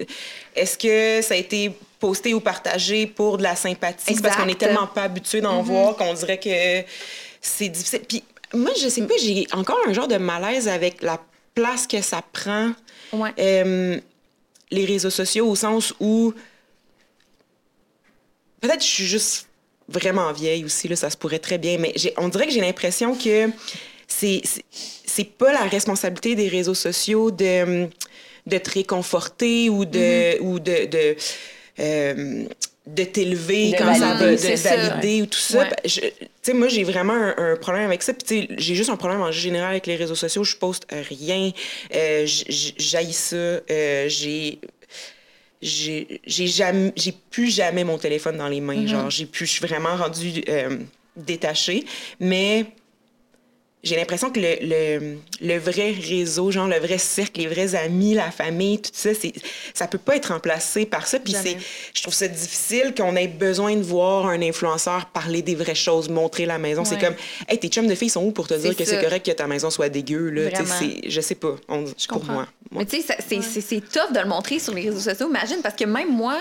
Est-ce que ça a été posté ou partagé pour de la sympathie? Parce qu'on est tellement pas habitué d'en voir qu'on dirait que c'est difficile. Puis moi, je sais pas, j'ai encore un genre de malaise avec la place que ça prend, Ouais. euh, les réseaux sociaux, au sens où. Peut-être que je suis juste vraiment vieille aussi, là, ça se pourrait très bien, mais on dirait que j'ai l'impression que c'est c'est- pas la responsabilité des réseaux sociaux de, de te réconforter ou de, ou de, de, euh, de t'élever De quand ça va, de ça. valider ou tout ça. Ouais. Je- Tu sais, moi, j'ai vraiment un, un problème avec ça. Puis, tu sais, j'ai juste un problème en général avec les réseaux sociaux. Je poste rien. Euh, ça. Euh, j'ai j'ai j'ai jamais j'ai plus jamais mon téléphone dans les mains genre j'ai plus je suis vraiment rendue euh, détachée mais j'ai l'impression que le, le, le vrai réseau, genre le vrai cercle, les vrais amis, la famille, tout ça, c'est, ça peut pas être remplacé par ça. Puis c'est, je trouve ça difficile qu'on ait besoin de voir un influenceur parler des vraies choses, montrer la maison. C'est comme, hey, tes chums de filles sont où pour te dire que c'est correct que ta maison soit dégueu, là? C'est- je sais pas. On, pour comprends. moi. Moi, Mais tu sais, c'est c'est- c'est tough de le montrer sur les réseaux sociaux, imagine, parce que même moi,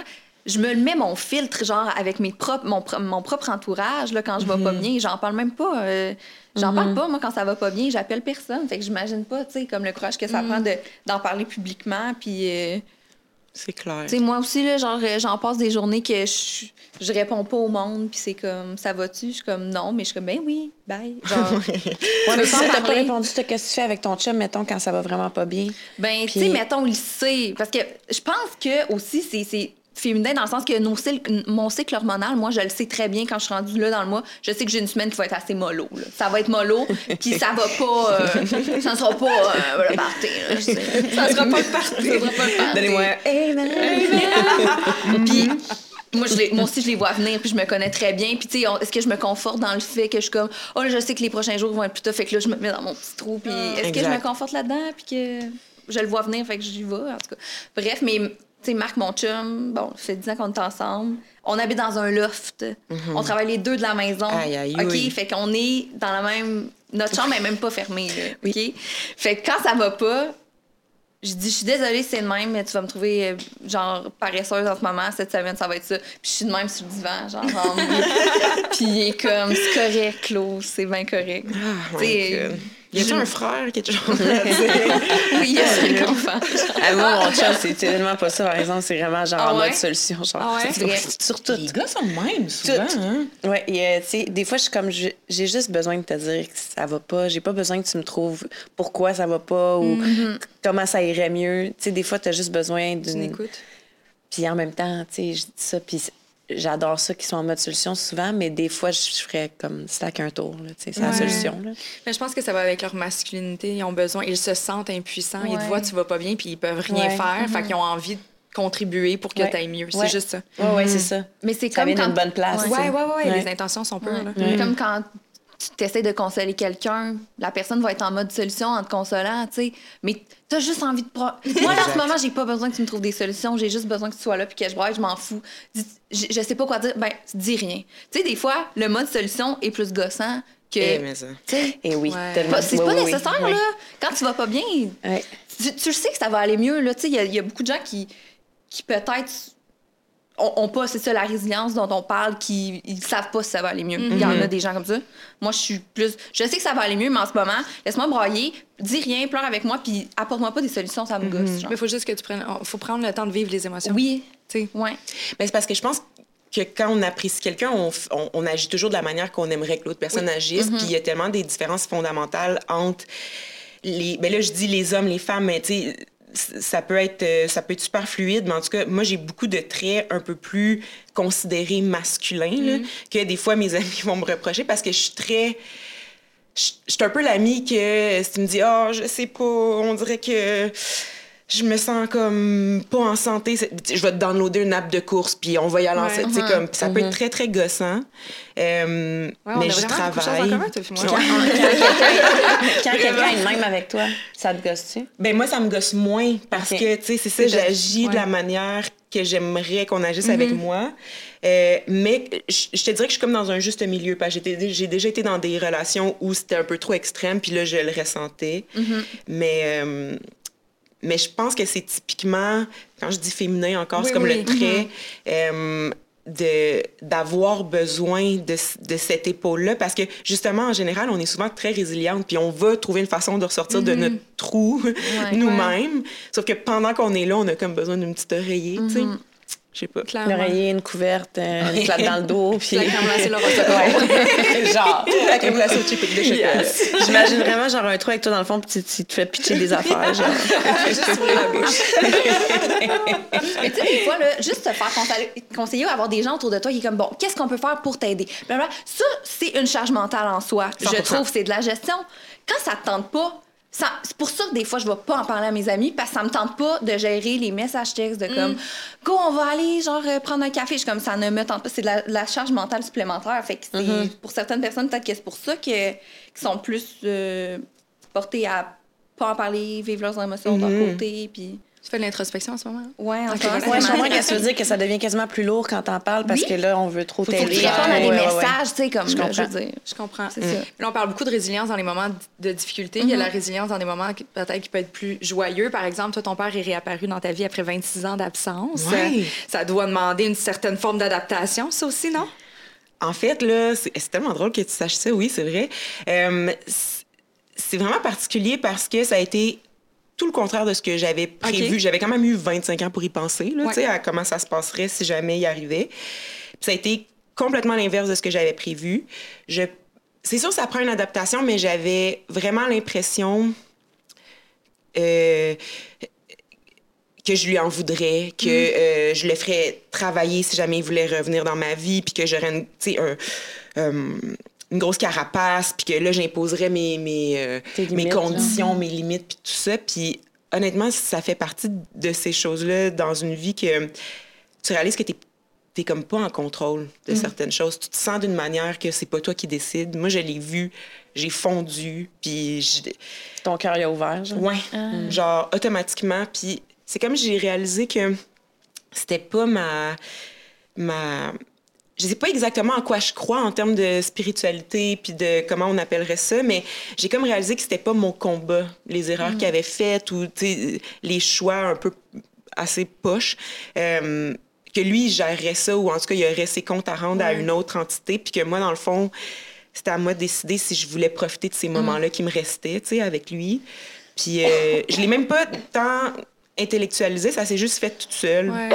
je me mets mon filtre, genre, avec mes propres, mon, mon propre entourage, là, quand je vais pas bien. J'en parle même pas. euh, J'en parle pas, moi, quand ça va pas bien. J'appelle personne. Fait que j'imagine pas, tu sais, comme le courage que ça prend de- d'en parler publiquement. Puis, euh, c'est clair. tu sais, moi aussi, là, genre, euh, j'en passe des journées que je, je réponds pas au monde. Puis c'est comme, ça va-tu? Je suis comme, non. Mais je suis comme, ben oui, bye. Genre, Ouais, mais si pas ça en t'a pas répondu, t'as- qu'est-ce que tu fais avec ton chum, mettons, quand ça va vraiment pas bien? Ben, tu sais, mettons, il sait. Parce que je pense que aussi, c'est- c'est féminin dans le sens que nos cycles- mon cycle hormonal, moi, je le sais très bien quand je suis rendue là dans le mois. Je sais que j'ai une semaine qui va être assez mollo. là. Ça va être mollo, puis ça va pas. euh, ça ne sera pas euh, le party. là. Ça sera pas le party. Ça sera pas le party. Donnez-moi Puis moi, je les- moi aussi, je les vois venir, puis je me connais très bien. Puis, tu sais, est-ce que je me conforte dans le fait que je suis comme, oh, là, je sais que les prochains jours vont être plus tough, fait que là, je me mets dans mon petit trou. Puis, est-ce que je me conforte là-dedans, puis que je le vois venir, fait que j'y vais, en tout cas. Bref, mais, sais, Marc, mon chum, bon, ça fait 10 ans qu'on est ensemble. On habite dans un loft. On travaille les deux de la maison. Mhm. Aïe, aïe, OK? oui. Fait qu'on est dans la même. Notre chambre est même pas fermée, là. OK? Fait que quand ça va pas, je dis, je suis désolée, c'est de même, mais tu vas me trouver, euh, genre, paresseuse en ce moment. Cette semaine, ça va être ça. Puis je suis de même sur le divan, genre, en. Puis il est comme, c'est correct, Claude, c'est bien correct. God. Y je- un frère, quelque chose à dire? Oui, il y a cinq enfants. Ah, moi, mon chum, c'est tellement pas ça, par exemple. C'est vraiment genre Ah en ouais? mode solution. Genre, Ah ouais? c'est vrai. Surtout. Les gars sont de même, souvent. Tout. Hein? Ouais, euh, tu sais, des fois, je suis comme, j'ai juste besoin de te dire que ça va pas. J'ai pas besoin que tu me trouves pourquoi ça va pas ou comment ça irait mieux. Tu sais, des fois, t'as juste besoin Tu d'une. n'écoutes. Puis en même temps, tu sais, je dis ça, puis j'adore ça qu'ils soient en mode solution souvent, mais des fois, je ferais comme stack un tour, là, tu sais, c'est la solution, là. Mais je pense que ça va avec leur masculinité. Ils ont besoin, ils se sentent impuissants. Ils te voient, tu vas pas bien, puis ils peuvent rien Ouais. faire. Fait qu'ils ont envie de contribuer pour que Ouais. tu ailles mieux. Ouais. C'est juste ça. Ouais, c'est ça. Mais c'est Ça comme vient quand... d'une bonne place. Ouais, ouais, Ouais. Les intentions sont pures. Comme quand tu essaies de consoler quelqu'un, la personne va être en mode solution en te consolant, tu sais. Mais t'as juste envie de. pro- Moi, là, en ce moment, j'ai pas besoin que tu me trouves des solutions. J'ai juste besoin que tu sois là puis que je braille, je m'en fous. Dis- je, je sais pas quoi dire. Ben, dis rien. Tu sais, des fois, le mode solution est plus gossant que. Eh, Et oui, Ouais. tellement. pas- c'est pas nécessaire, là. Quand tu vas pas bien, tu, tu sais que ça va aller mieux. là. Tu sais, Il y, y a beaucoup de gens qui, qui peut-être ont, ont pas, c'est ça, la résilience dont on parle, qui ils savent pas si ça va aller mieux. Il y en a des gens comme ça. Moi, je suis plus... Je sais que ça va aller mieux, mais en ce moment, laisse-moi broyer, dis rien, pleure avec moi, puis apporte-moi pas des solutions, ça me gosse. genre. Mais il faut juste que tu prennes. faut prendre le temps de vivre les émotions. Oui, Tu sais. ouais. Ben, c'est parce que je pense que quand on apprécie quelqu'un, on, on- on agit toujours de la manière qu'on aimerait que l'autre personne agisse. Puis il y a tellement des différences fondamentales entre les. Ben là, je dis les hommes, les femmes, mais tu sais. Ça peut, être, euh, ça peut être super fluide, mais en tout cas, moi, j'ai beaucoup de traits un peu plus considérés masculins là, que des fois mes amis vont me reprocher parce que je suis très. Je je suis un peu l'amie que si tu me dis, ah, je sais pas, on dirait que je me sens comme pas en santé. Je vais te downloader une app de course, puis on va y aller Ouais. ensemble. Tu sais, comme, ça peut être très, très gossant. Euh, Ouais, mais en travaille. commun, moi. Quand, quand- quand quelqu'un est même avec toi, ça te gosse-tu? Ben moi, ça me gosse moins parce que, tu sais, c'est ça, C'est j'agis de la manière que j'aimerais qu'on agisse avec moi. Euh, mais je je te dirais que je suis comme dans un juste milieu. Parce que j'ai déjà été dans des relations où c'était un peu trop extrême, puis là, je le ressentais. Mais, euh, mais je pense que c'est typiquement, quand je dis féminin encore, Oui, c'est comme oui. le trait euh, de d'avoir besoin de, de cette épaule-là. Parce que, justement, en général, on est souvent très résiliente, puis on va trouver une façon de ressortir de notre trou nous-mêmes. Sauf que pendant qu'on est là, on a comme besoin d'une petite oreiller, tu sais. Je sais pas. Clairement. L'oreiller, une couverte, euh, une claque dans le dos. Puis... La crème glacée, le genre. La crème glacée au chip de chocolat. Yes. J'imagine vraiment genre un trou avec toi dans le fond, puis tu, tu te fais pitcher des affaires. Genre. Juste ouvrir la bouche. Mais tu sais, des fois, là, juste te faire conseiller, conseiller ou avoir des gens autour de toi qui est comme, bon, qu'est-ce qu'on peut faire pour t'aider? Ça, c'est une charge mentale en soi. Je 100%. trouve c'est de la gestion. Quand ça te tente pas, ça- c'est pour ça que des fois, je vais pas en parler à mes amis parce que ça me tente pas de gérer les messages textes de comme, go, on va aller, genre, euh, prendre un café. Je suis comme, ça ne me tente pas. C'est de la, de la charge mentale supplémentaire. Fait que c'est, pour certaines personnes, peut-être que c'est pour ça que, qu'ils sont plus euh, portées à pas en parler, vivre leurs émotions de leur côté. Puis, Tu fais de l'introspection en ce moment? ouais, en Ok, ce moment, ouais, je comprends qu'elle se veut dire que ça devient quasiment plus lourd quand t'en parles parce Oui. que là, on veut trop Faut, faut que t'aider. tu répondes à des Ouais, ouais, ouais. messages, tu sais, comme Je là, comprends. je veux dire. Je comprends. C'est ça. Là, on parle beaucoup de résilience dans les moments de difficulté. Il y a la résilience dans des moments qui- peut-être qui peut être plus joyeux. Par exemple, toi, ton père est réapparu dans ta vie après 26 ans d'absence. Ouais. Ça doit demander une certaine forme d'adaptation, ça aussi, non? En fait, là, c'est c'est tellement drôle que tu saches ça, oui, c'est vrai. Euh, c'est vraiment particulier parce que ça a été tout le contraire de ce que j'avais prévu. J'avais quand même eu 25 ans pour y penser, là, Ouais. tu sais, à comment ça se passerait si jamais il arrivait. Puis ça a été complètement l'inverse de ce que j'avais prévu. Je... C'est sûr, ça prend une adaptation, mais j'avais vraiment l'impression euh, que je lui en voudrais, que euh, je le ferais travailler si jamais il voulait revenir dans ma vie, puis que j'aurais tu sais, un- euh, une grosse carapace, puis que là, j'imposerais mes, mes, euh, mes conditions, mes limites, puis tout ça. Puis honnêtement, ça fait partie de ces choses-là dans une vie que tu réalises que tu t'es comme pas en contrôle de certaines choses. Tu te sens d'une manière que c'est pas toi qui décides. Moi, je l'ai vu, j'ai fondu, puis je- Ton cœur a ouvert. Genre. Ouais, genre automatiquement. Puis c'est comme j'ai réalisé que c'était pas ma ma je sais pas exactement en quoi je crois en termes de spiritualité puis de comment on appellerait ça, mais j'ai comme réalisé que c'était pas mon combat, les erreurs qu'il avait faites ou les choix un peu assez poches. euh, que lui, il gérerait ça ou en tout cas, il aurait ses comptes à rendre à une autre entité, puis que moi, dans le fond, c'était à moi de décider si je voulais profiter de ces moments-là qui me restaient, tu sais, avec lui. Puis euh, je l'ai même pas tant intellectualisé, ça s'est juste fait toute seule. Ouais.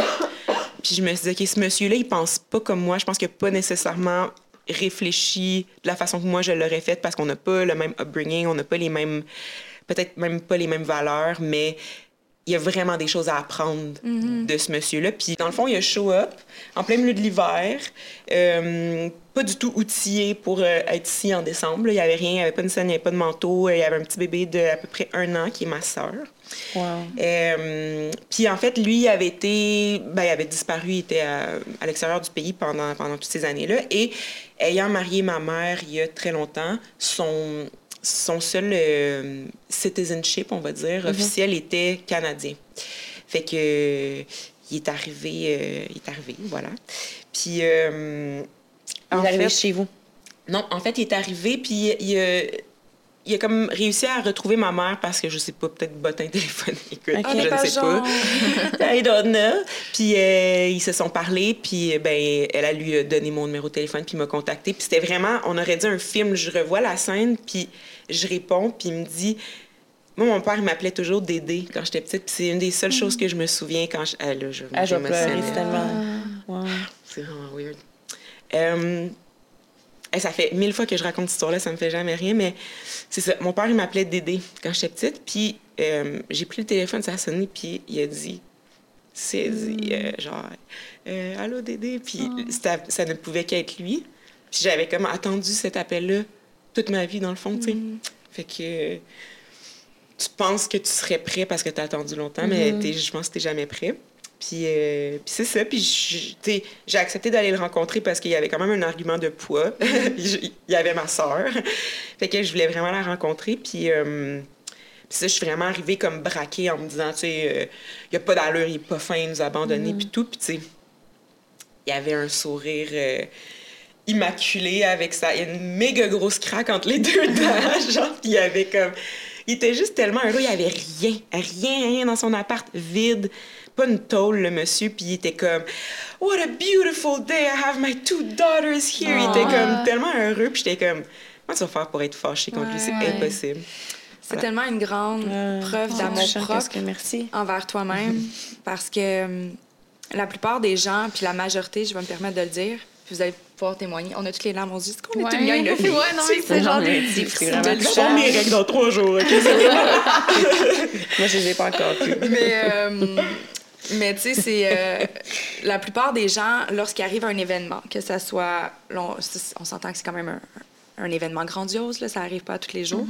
Puis je me suis dit, OK, ce monsieur-là, il pense pas comme moi. Je pense qu'il n'a pas nécessairement réfléchi de la façon que moi je l'aurais fait parce qu'on n'a pas le même upbringing, on n'a pas les mêmes, peut-être même pas les mêmes valeurs, mais il y a vraiment des choses à apprendre de ce monsieur-là. Puis dans le fond, il a show up en plein milieu de l'hiver, euh, pas du tout outillé pour euh, être ici en décembre. là. Il n'y avait rien, il n'y avait pas de scène, il n'y avait pas de manteau. Il y avait un petit bébé de à peu près un an qui est ma sœur. Wow. Euh, puis en fait, lui il avait été, ben, il avait disparu, il était à, à l'extérieur du pays pendant, pendant toutes ces années-là. Et ayant marié ma mère il y a très longtemps, son, son seul euh, citizenship, on va dire, officiel était canadien. Fait que euh, il est arrivé, euh, il est arrivé, voilà. Puis Il est arrivé fait- chez vous. non, en fait, il est arrivé, puis il, a- il a comme réussi à retrouver ma mère parce que, je sais pas, peut-être bottin téléphonique, écoute, Ok. je ne sais pas. I don't know. Puis euh, ils se sont parlé, puis euh, ben, elle a lui donné mon numéro de téléphone, puis m'a contacté. Puis c'était vraiment, on aurait dit un film. Je revois la scène, puis je réponds, puis il me dit... Moi, mon père, il m'appelait toujours Dédé quand j'étais petite, puis c'est une des seules choses que je me souviens quand je... Ah, là, je, Ah, pleurer, c'est tellement. Wow. C'est vraiment weird. Euh, hey, ça fait mille fois que je raconte cette histoire-là, ça me fait jamais rien, mais c'est ça. Mon père, il m'appelait Dédé quand j'étais petite, puis euh, j'ai pris le téléphone, ça a sonné, puis il a dit, c'est dit, euh, genre, euh, allô Dédé, puis c'était- ça ne pouvait qu'être lui. Puis j'avais comme attendu cet appel-là toute ma vie, dans le fond, tu sais. Fait que tu penses que tu serais prêt parce que tu as attendu longtemps, mais t'es- je pense que tu jamais prêt. Puis, euh, puis c'est ça. Puis je- tu sais, j'ai accepté d'aller le rencontrer parce qu'il y avait quand même un argument de poids. Puis je- il y avait ma sœur. fait que je voulais vraiment la rencontrer. Puis, euh, puis ça, je suis vraiment arrivée comme braquée en me disant, tu sais, euh, il n'y a pas d'allure, il est pas fin, il nous a abandonnés, puis tout. Puis tu sais, il y avait un sourire immaculé avec ça. Il y a une méga grosse craque entre les deux dents. genre, puis il y avait comme. Il était juste tellement heureux, il n'y avait rien, rien, rien dans son appart, vide, pas une tôle, le monsieur, puis il était comme What a beautiful day, I have my two daughters here. Il était comme tellement heureux, puis j'étais comme Comment tu vas faire pour être fâché contre lui? C'est Ouais. impossible. C'est tellement une grande Euh, preuve c'est d'amour propre qu'est-ce que- Merci. envers toi-même parce que euh, la plupart des gens, puis la majorité, je vais me permettre de le dire, puis vous allez pouvoir témoigner. On a toutes les larmes aux yeux. Est-ce qu'on est une gang de filles? Ouais, non, mais c'est genre des C'est petits vraiment Je vais touchant. mes règles dans trois jours, OK? C'est Moi, je les ai pas encore pu. Mais, euh, mais tu sais, c'est. euh, la plupart des gens, lorsqu'il arrive un événement, que ça soit. on, s'entend que c'est quand même un, un événement grandiose, là, ça arrive pas tous les jours.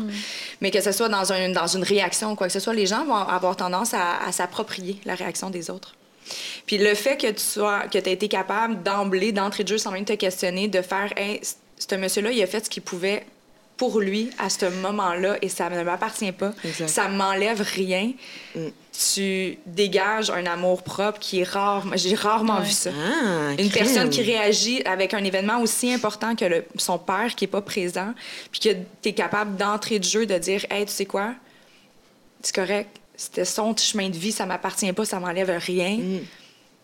Mais que ce soit dans, un, dans une réaction ou quoi que ce soit, les gens vont avoir tendance à, à s'approprier la réaction des autres. Puis le fait que tu sois, que tu aies été capable d'emblée, d'entrée de jeu, sans même te questionner, de faire, hey, ce monsieur-là, il a fait ce qu'il pouvait pour lui à ce moment-là et ça ne m'appartient pas. Exact. Ça m'enlève rien. Tu dégages un amour propre qui est rare. J'ai rarement Ouais. vu ça. Ah, Une crème. personne qui réagit avec un événement aussi important que le- son père qui est pas présent, puis que tu es capable d'entrer de jeu, de dire Hey, tu sais quoi, c'est correct, c'était son chemin de vie, ça m'appartient pas, ça m'enlève rien.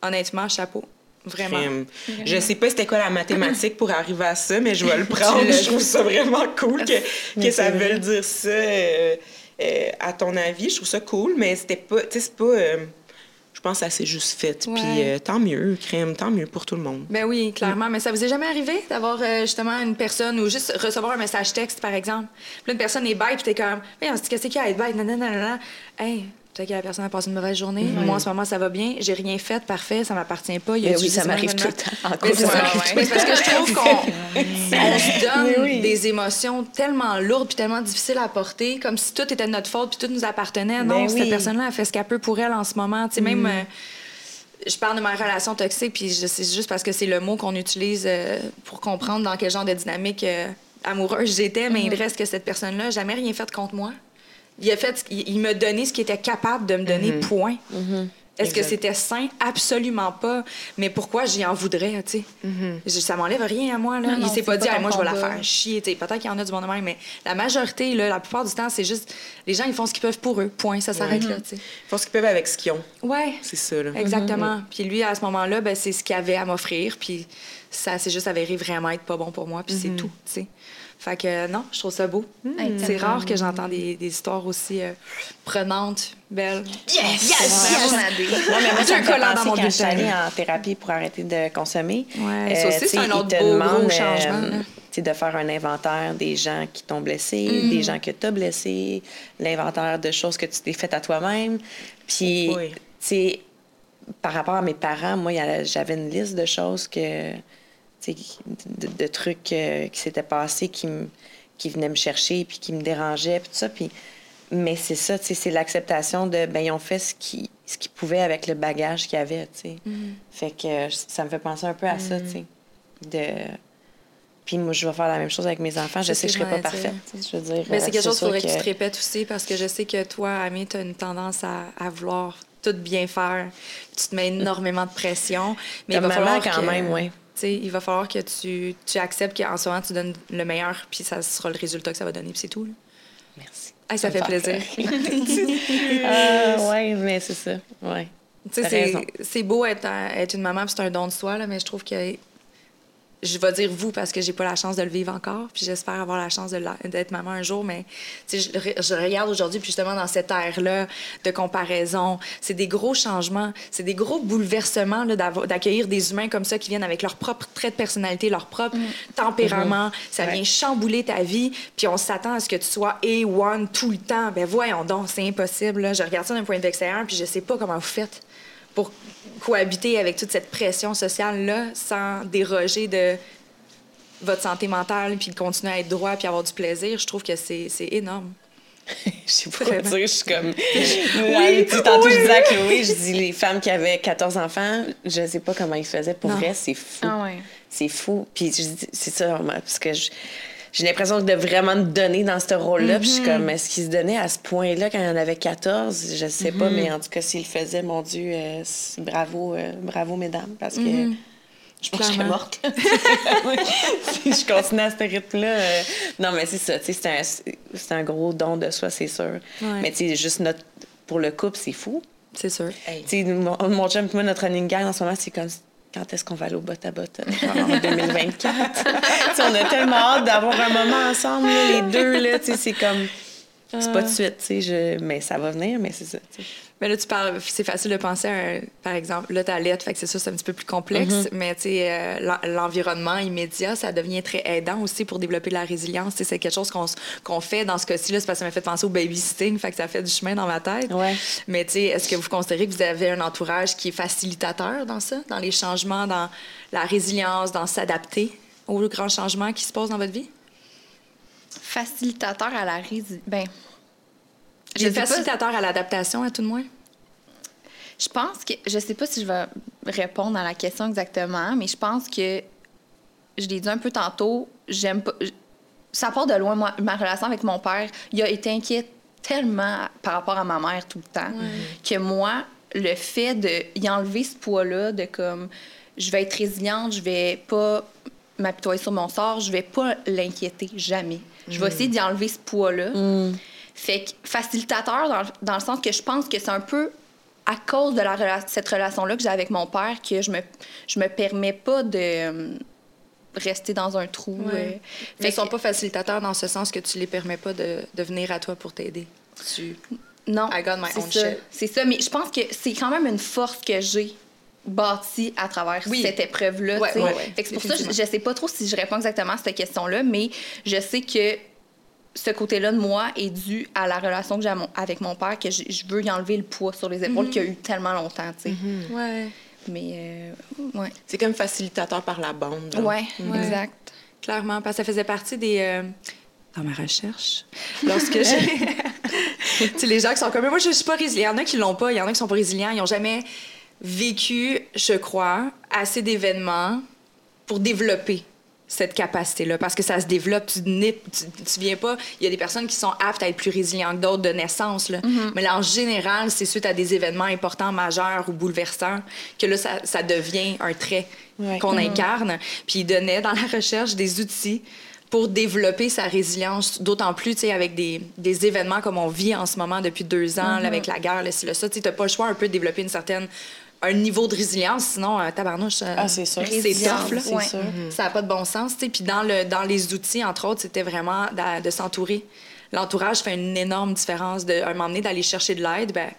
Honnêtement, chapeau. Vraiment. Crème. Je sais pas c'était quoi la mathématique pour arriver à ça, mais je vais le prendre. je trouve ça vraiment cool que, que Mais ça veuille dire ça euh, euh, à ton avis. Je trouve ça cool, mais c'était pas. Tu sais, c'est pas. euh, je pense que ça s'est juste fait. Ouais. Puis euh, tant mieux, crème, tant mieux pour tout le monde. Ben oui, clairement. Mais ça vous est jamais arrivé d'avoir euh, justement une personne ou juste recevoir un message texte, par exemple? Puis là, une personne est bête, puis t'es comme, hey, on se dit, qu'est-ce qu'il y a à être bête? Nanana, nanana. Hey, peut-être que la personne a passé une mauvaise journée. Moi, en ce moment, ça va bien. J'ai rien fait, parfait, ça m'appartient pas. Il y a oui, ça m'arrive tout le temps. En Mais cours, c'est ça m'arrive tout parce que je trouve qu'on on se donne oui. des émotions tellement lourdes puis tellement difficiles à porter, comme si tout était de notre faute puis tout nous appartenait. Non, Ben cette personne-là, elle fait ce qu'elle peut pour elle en ce moment. Tu sais, même... euh, je parle de ma relation toxique, puis c'est juste parce que c'est le mot qu'on utilise euh, pour comprendre dans quel genre de dynamique euh, amoureuse j'étais, mais il reste que cette personne-là n'a jamais rien fait contre moi. Il a fait, il, il m'a donné ce qu'il était capable de me donner, point. Est-ce que c'était sain? Absolument pas. Mais pourquoi j'y en voudrais, tu sais? Je- Ça m'enlève rien à moi, là. Non, il s'est pas dit, Ah, moi, je vais la faire chier, tu sais. Peut-être qu'il y en a du bon même, mais la majorité, là, la plupart du temps, c'est juste... Les gens, ils font ce qu'ils peuvent pour eux, point. Ça s'arrête là, tu sais. Ils font ce qu'ils peuvent avec ce qu'ils ont. Ouais. C'est ça, là. Exactement. Puis lui, à ce moment-là, ben, c'est ce qu'il avait à m'offrir. Puis ça s'est juste avéré vraiment être pas bon pour moi. Puis c'est tout, tu sais. Fait que non, je trouve ça beau. Hey, C'est rare que j'entends des, des histoires aussi euh, prenantes, belles. Yes! Yes! Yes! Non, mais moi, J'ai un collant dans mon quand je allée en thérapie pour arrêter de consommer. Ouais, ça aussi, c'est un autre beau, demandent, gros euh, changement, sais, de faire un inventaire des gens qui t'ont blessé, Mm. des gens que t'as blessé, l'inventaire de choses que tu t'es fait à toi-même. Puis, Oui. tu sais, par rapport à mes parents, moi, j'avais une liste de choses que, de, de trucs euh, qui s'étaient passés qui, me- qui venaient me chercher puis qui me dérangeaient, puis tout ça. Puis, mais c'est ça, c'est l'acceptation de, ben, ils ont fait ce qu'ils ce qu'ils pouvaient avec le bagage qu'ils avaient, tu sais. Fait que euh, ça me fait penser un peu à ça, tu sais. De... Puis moi, je vais faire la même chose avec mes enfants. Je sais que je que serai pas parfaite. Je veux dire, Mais euh, c'est quelque chose qu'il faudrait que... tu te répètes aussi parce que je sais que toi, Amé, tu as une tendance à, à vouloir tout bien faire. Tu te mets énormément de pression. Mais Comme il va maman, falloir quand que- même, oui. Il va falloir que tu, tu acceptes qu'en ce moment, tu donnes le meilleur, puis ça sera le résultat que ça va donner, puis c'est tout. là. Merci. Ah, ça fait plaisir. Ah, ouais, mais c'est ça. Ouais. Tu sais, T'as c'est- beau être, un- être une maman, puis c'est un don de soi, là, mais je trouve que. Je vais dire vous parce que j'ai pas la chance de le vivre encore, puis j'espère avoir la chance d'être maman un jour, mais je, je regarde aujourd'hui, puis justement dans cette ère-là de comparaison, c'est des gros changements, c'est des gros bouleversements d'accueillir des humains comme ça qui viennent avec leur propre trait de personnalité, leur propre tempérament. Ça Ouais. vient chambouler ta vie, puis on s'attend à ce que tu sois A1 tout le temps. Ben voyons donc, c'est impossible. là. Je regarde ça d'un point de vue extérieur, puis je sais pas comment vous faites pour cohabiter avec toute cette pression sociale-là sans déroger de votre santé mentale, puis de continuer à être droit, puis avoir du plaisir. Je trouve que c'est c'est énorme. Je sais pas quoi dire, je suis comme. oui, tu tantôt, je disais à Chloé, je dis les femmes qui avaient 14 enfants, je sais pas comment ils faisaient. Pour Non. vrai, c'est fou. Ah ouais. C'est fou. Puis c'est ça, moi, parce que je- j'ai l'impression de vraiment me donner dans ce rôle-là. Puis je suis comme, est-ce qu'il se donnait à ce point-là quand il y en avait 14? Je sais pas, mais en tout cas, s'il le faisait, mon Dieu, euh, bravo, euh, bravo, mesdames, parce que je pense que je serais morte. si je continue à ce rythme-là. euh, Non, mais c'est ça, tu sais, c'est un, c'est un gros don de soi, c'est sûr. Ouais. Mais tu sais, juste notre, pour le couple, c'est fou. C'est sûr. Tu sais, mon, mon chum et moi, notre running gang en ce moment, c'est comme quand est-ce qu'on va aller au botte à? Genre en 2024. Tu sais, on a tellement hâte d'avoir un moment ensemble, là, les deux. Là, c'est comme. C'est pas de suite, sais, je... mais ça va venir, mais c'est ça. Mais là, tu parles, c'est facile de penser à, un- par exemple, là, t'allaites, fait que c'est ça, c'est un petit peu plus complexe, Mm-hmm. mais tu sais, euh, l'en- l'environnement immédiat, ça devient très aidant aussi pour développer de la résilience. Tu sais, C'est quelque chose qu'on qu'on fait dans ce cas-ci, là, c'est parce que ça m'a fait penser au babysitting, fait que ça fait du chemin dans ma tête. Ouais. Mais tu sais, est-ce que vous considérez que vous avez un entourage qui est facilitateur dans ça, dans les changements, dans la résilience, dans s'adapter aux grands changements qui se posent dans votre vie? Facilitateur à la résilience. Ben, J'ai sais pas- facilitateur à l'adaptation, à tout de moins? Je pense que je sais pas si je vais répondre à la question exactement, mais je pense que je l'ai dit un peu tantôt, j'aime pas ça part de loin moi, ma relation avec mon père, il a été inquiet tellement par rapport à ma mère tout le temps que moi le fait de y enlever ce poids là de comme je vais être résiliente, je vais pas m'apitoyer sur mon sort, je vais pas l'inquiéter jamais. Je vais essayer d'y enlever ce poids là. Fait que facilitateur dans, le- dans le sens que je pense que c'est un peu à cause de la rela- cette relation-là que j'ai avec mon père que je me, je me permets pas de euh, rester dans un trou. Ouais. euh. Mais ils Fait sont que- pas facilitateurs dans ce sens que tu les permets pas de, de venir à toi pour t'aider. Tu... non, I got my c'est own ça. shit. C'est ça, mais je pense que c'est quand même une force que j'ai bâtie à travers Oui. cette épreuve-là. Ouais, ouais, Fait c'est pour ça que je, je sais pas trop si je réponds exactement à cette question-là, mais je sais que ce côté-là de moi est dû à la relation que j'ai avec mon père, que je, je veux y enlever le poids sur les épaules Mhm. qu'il y a eu tellement longtemps, tu sais. Ouais. Mais, euh, ouais. C'est comme facilitateur par la bande. là. Ouais, exact. Clairement, parce que ça faisait partie des. euh, dans ma recherche, lorsque j'ai. tu sais, les gens qui sont comme. Moi, je suis pas résiliente. Il y en a qui l'ont pas, il y en a qui sont pas résilients. Ils n'ont jamais vécu, je crois, assez d'événements pour développer cette capacité-là, parce que ça se développe, tu, tu, tu viens pas... Il y a des personnes qui sont aptes à être plus résilientes que d'autres de naissance, là. mais là, en général, c'est suite à des événements importants, majeurs ou bouleversants, que là, ça, ça devient un trait Ouais. qu'on incarne. Puis il donnait dans la recherche des outils pour développer sa résilience, d'autant plus, tu sais, avec des, des événements comme on vit en ce moment depuis deux ans, là, avec la guerre, ci, le ça, tu n'as pas le choix un peu de développer une certaine un niveau de résilience, sinon, euh, tabarnouche, euh, Ah, c'est tough, là. Ouais. sûr. Ça n'a pas de bon sens, tu sais. Puis dans, le, dans les outils, entre autres, c'était vraiment d'a- de, s'entourer. L'entourage fait une énorme différence. De, à un moment donné, d'aller chercher de l'aide, ben,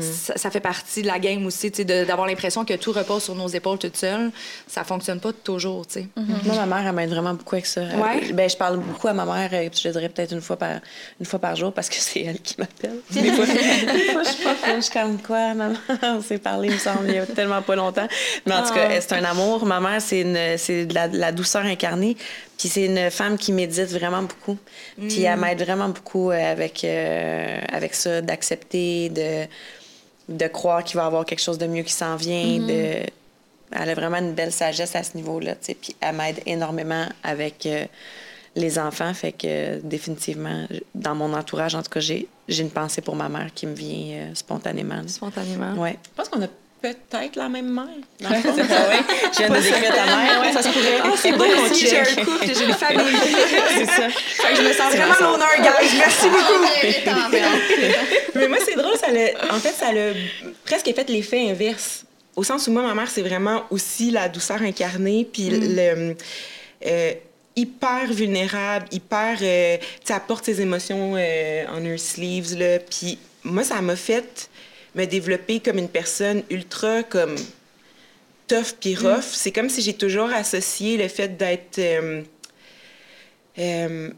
ça, ça fait partie de la game aussi, tu sais, de- d'avoir l'impression que tout repose sur nos épaules toute seule. Ça fonctionne pas toujours, tu sais. Moi, ma mère, elle m'aide vraiment beaucoup avec ça. Ouais? Ben, je parle beaucoup à ma mère, euh, je dirais peut-être une fois par, une fois par jour parce que c'est elle qui m'appelle. Des fois, je suis pas je suis comme quoi, maman, on s'est parlé, il me semble, il y a tellement pas longtemps. Mais en tout cas, c'est un amour. Ma mère, c'est de la, de la douceur incarnée. Puis c'est une femme qui médite vraiment beaucoup. Puis elle m'aide vraiment beaucoup euh, avec, euh, avec ça, d'accepter, de, de croire qu'il va y avoir quelque chose de mieux qui s'en vient, de elle a vraiment une belle sagesse à ce niveau-là. Puis elle m'aide énormément avec euh, les enfants. Fait que euh, définitivement, dans mon entourage, en tout cas, j'ai, j'ai une pensée pour ma mère qui me vient euh, spontanément. là. Spontanément. Ouais. Je pense qu'on a peut-être la même mère. C'est ça, ouais. Je viens de décrire ta mère. Ouais, ça se pourrait. Ah, c'est beau qu'on aussi, j'ai un couple, j'ai une famille. C'est ça. Fait que je me sens vraiment l'honneur, guys. Merci beaucoup. Mais moi, c'est drôle, ça l'a- en fait, ça l'a presque fait l'effet inverse. Au sens où moi, ma mère, c'est vraiment aussi la douceur incarnée, puis le... euh, hyper vulnérable, hyper... euh, tu sais, elle porte ses émotions euh, on her sleeves, là. Puis moi, ça m'a fait me développer comme une personne ultra, comme tough puis rough. C'est comme si j'ai toujours associé le fait d'être... euh, euh,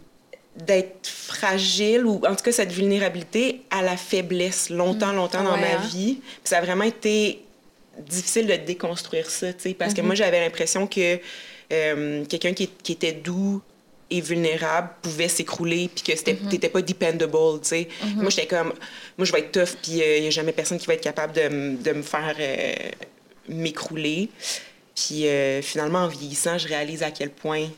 d'être fragile ou en tout cas cette vulnérabilité à la faiblesse longtemps, longtemps dans Ouais, ma hein? vie. Puis ça a vraiment été difficile de déconstruire ça, tu sais, parce que moi j'avais l'impression que euh, quelqu'un qui, qui était doux et vulnérable pouvait s'écrouler puis que c'était t'étais pas dependable, tu sais. Moi j'étais comme moi je vais être tough puis il y a jamais personne qui va être capable de, de me faire euh, m'écrouler. Puis euh, finalement en vieillissant, je réalise à quel point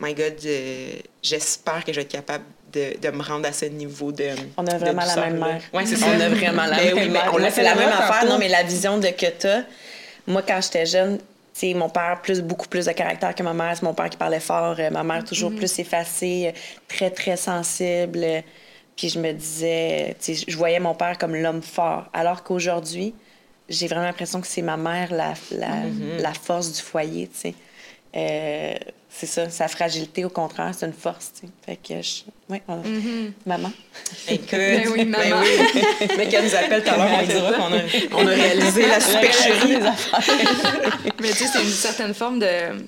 my God, euh, j'espère que je vais être capable de, de me rendre à ce niveau de. On a vraiment la même mère. Oui, c'est ça. On a vraiment la Ben même mère. on l'a c'est la fait même affaire. Non, mais la vision de que t'as. Moi, quand j'étais jeune, tu sais, mon père, plus, beaucoup plus de caractère que ma mère. C'est mon père qui parlait fort. euh, ma mère, toujours plus effacée, très, très sensible. euh, Puis je me disais, je voyais mon père comme l'homme fort. Alors qu'aujourd'hui, j'ai vraiment l'impression que c'est ma mère, la, la, la force du foyer, tu sais. euh, c'est ça, sa fragilité, au contraire, c'est une force, tu sais. Fait que, je... ouais, on- maman. Écoute, Ben oui, maman. oui. Mais qu'elle nous appelle tout à l'heure, on dira qu'on a, on a réalisé la supercherie. Mais tu sais, c'est une certaine forme de.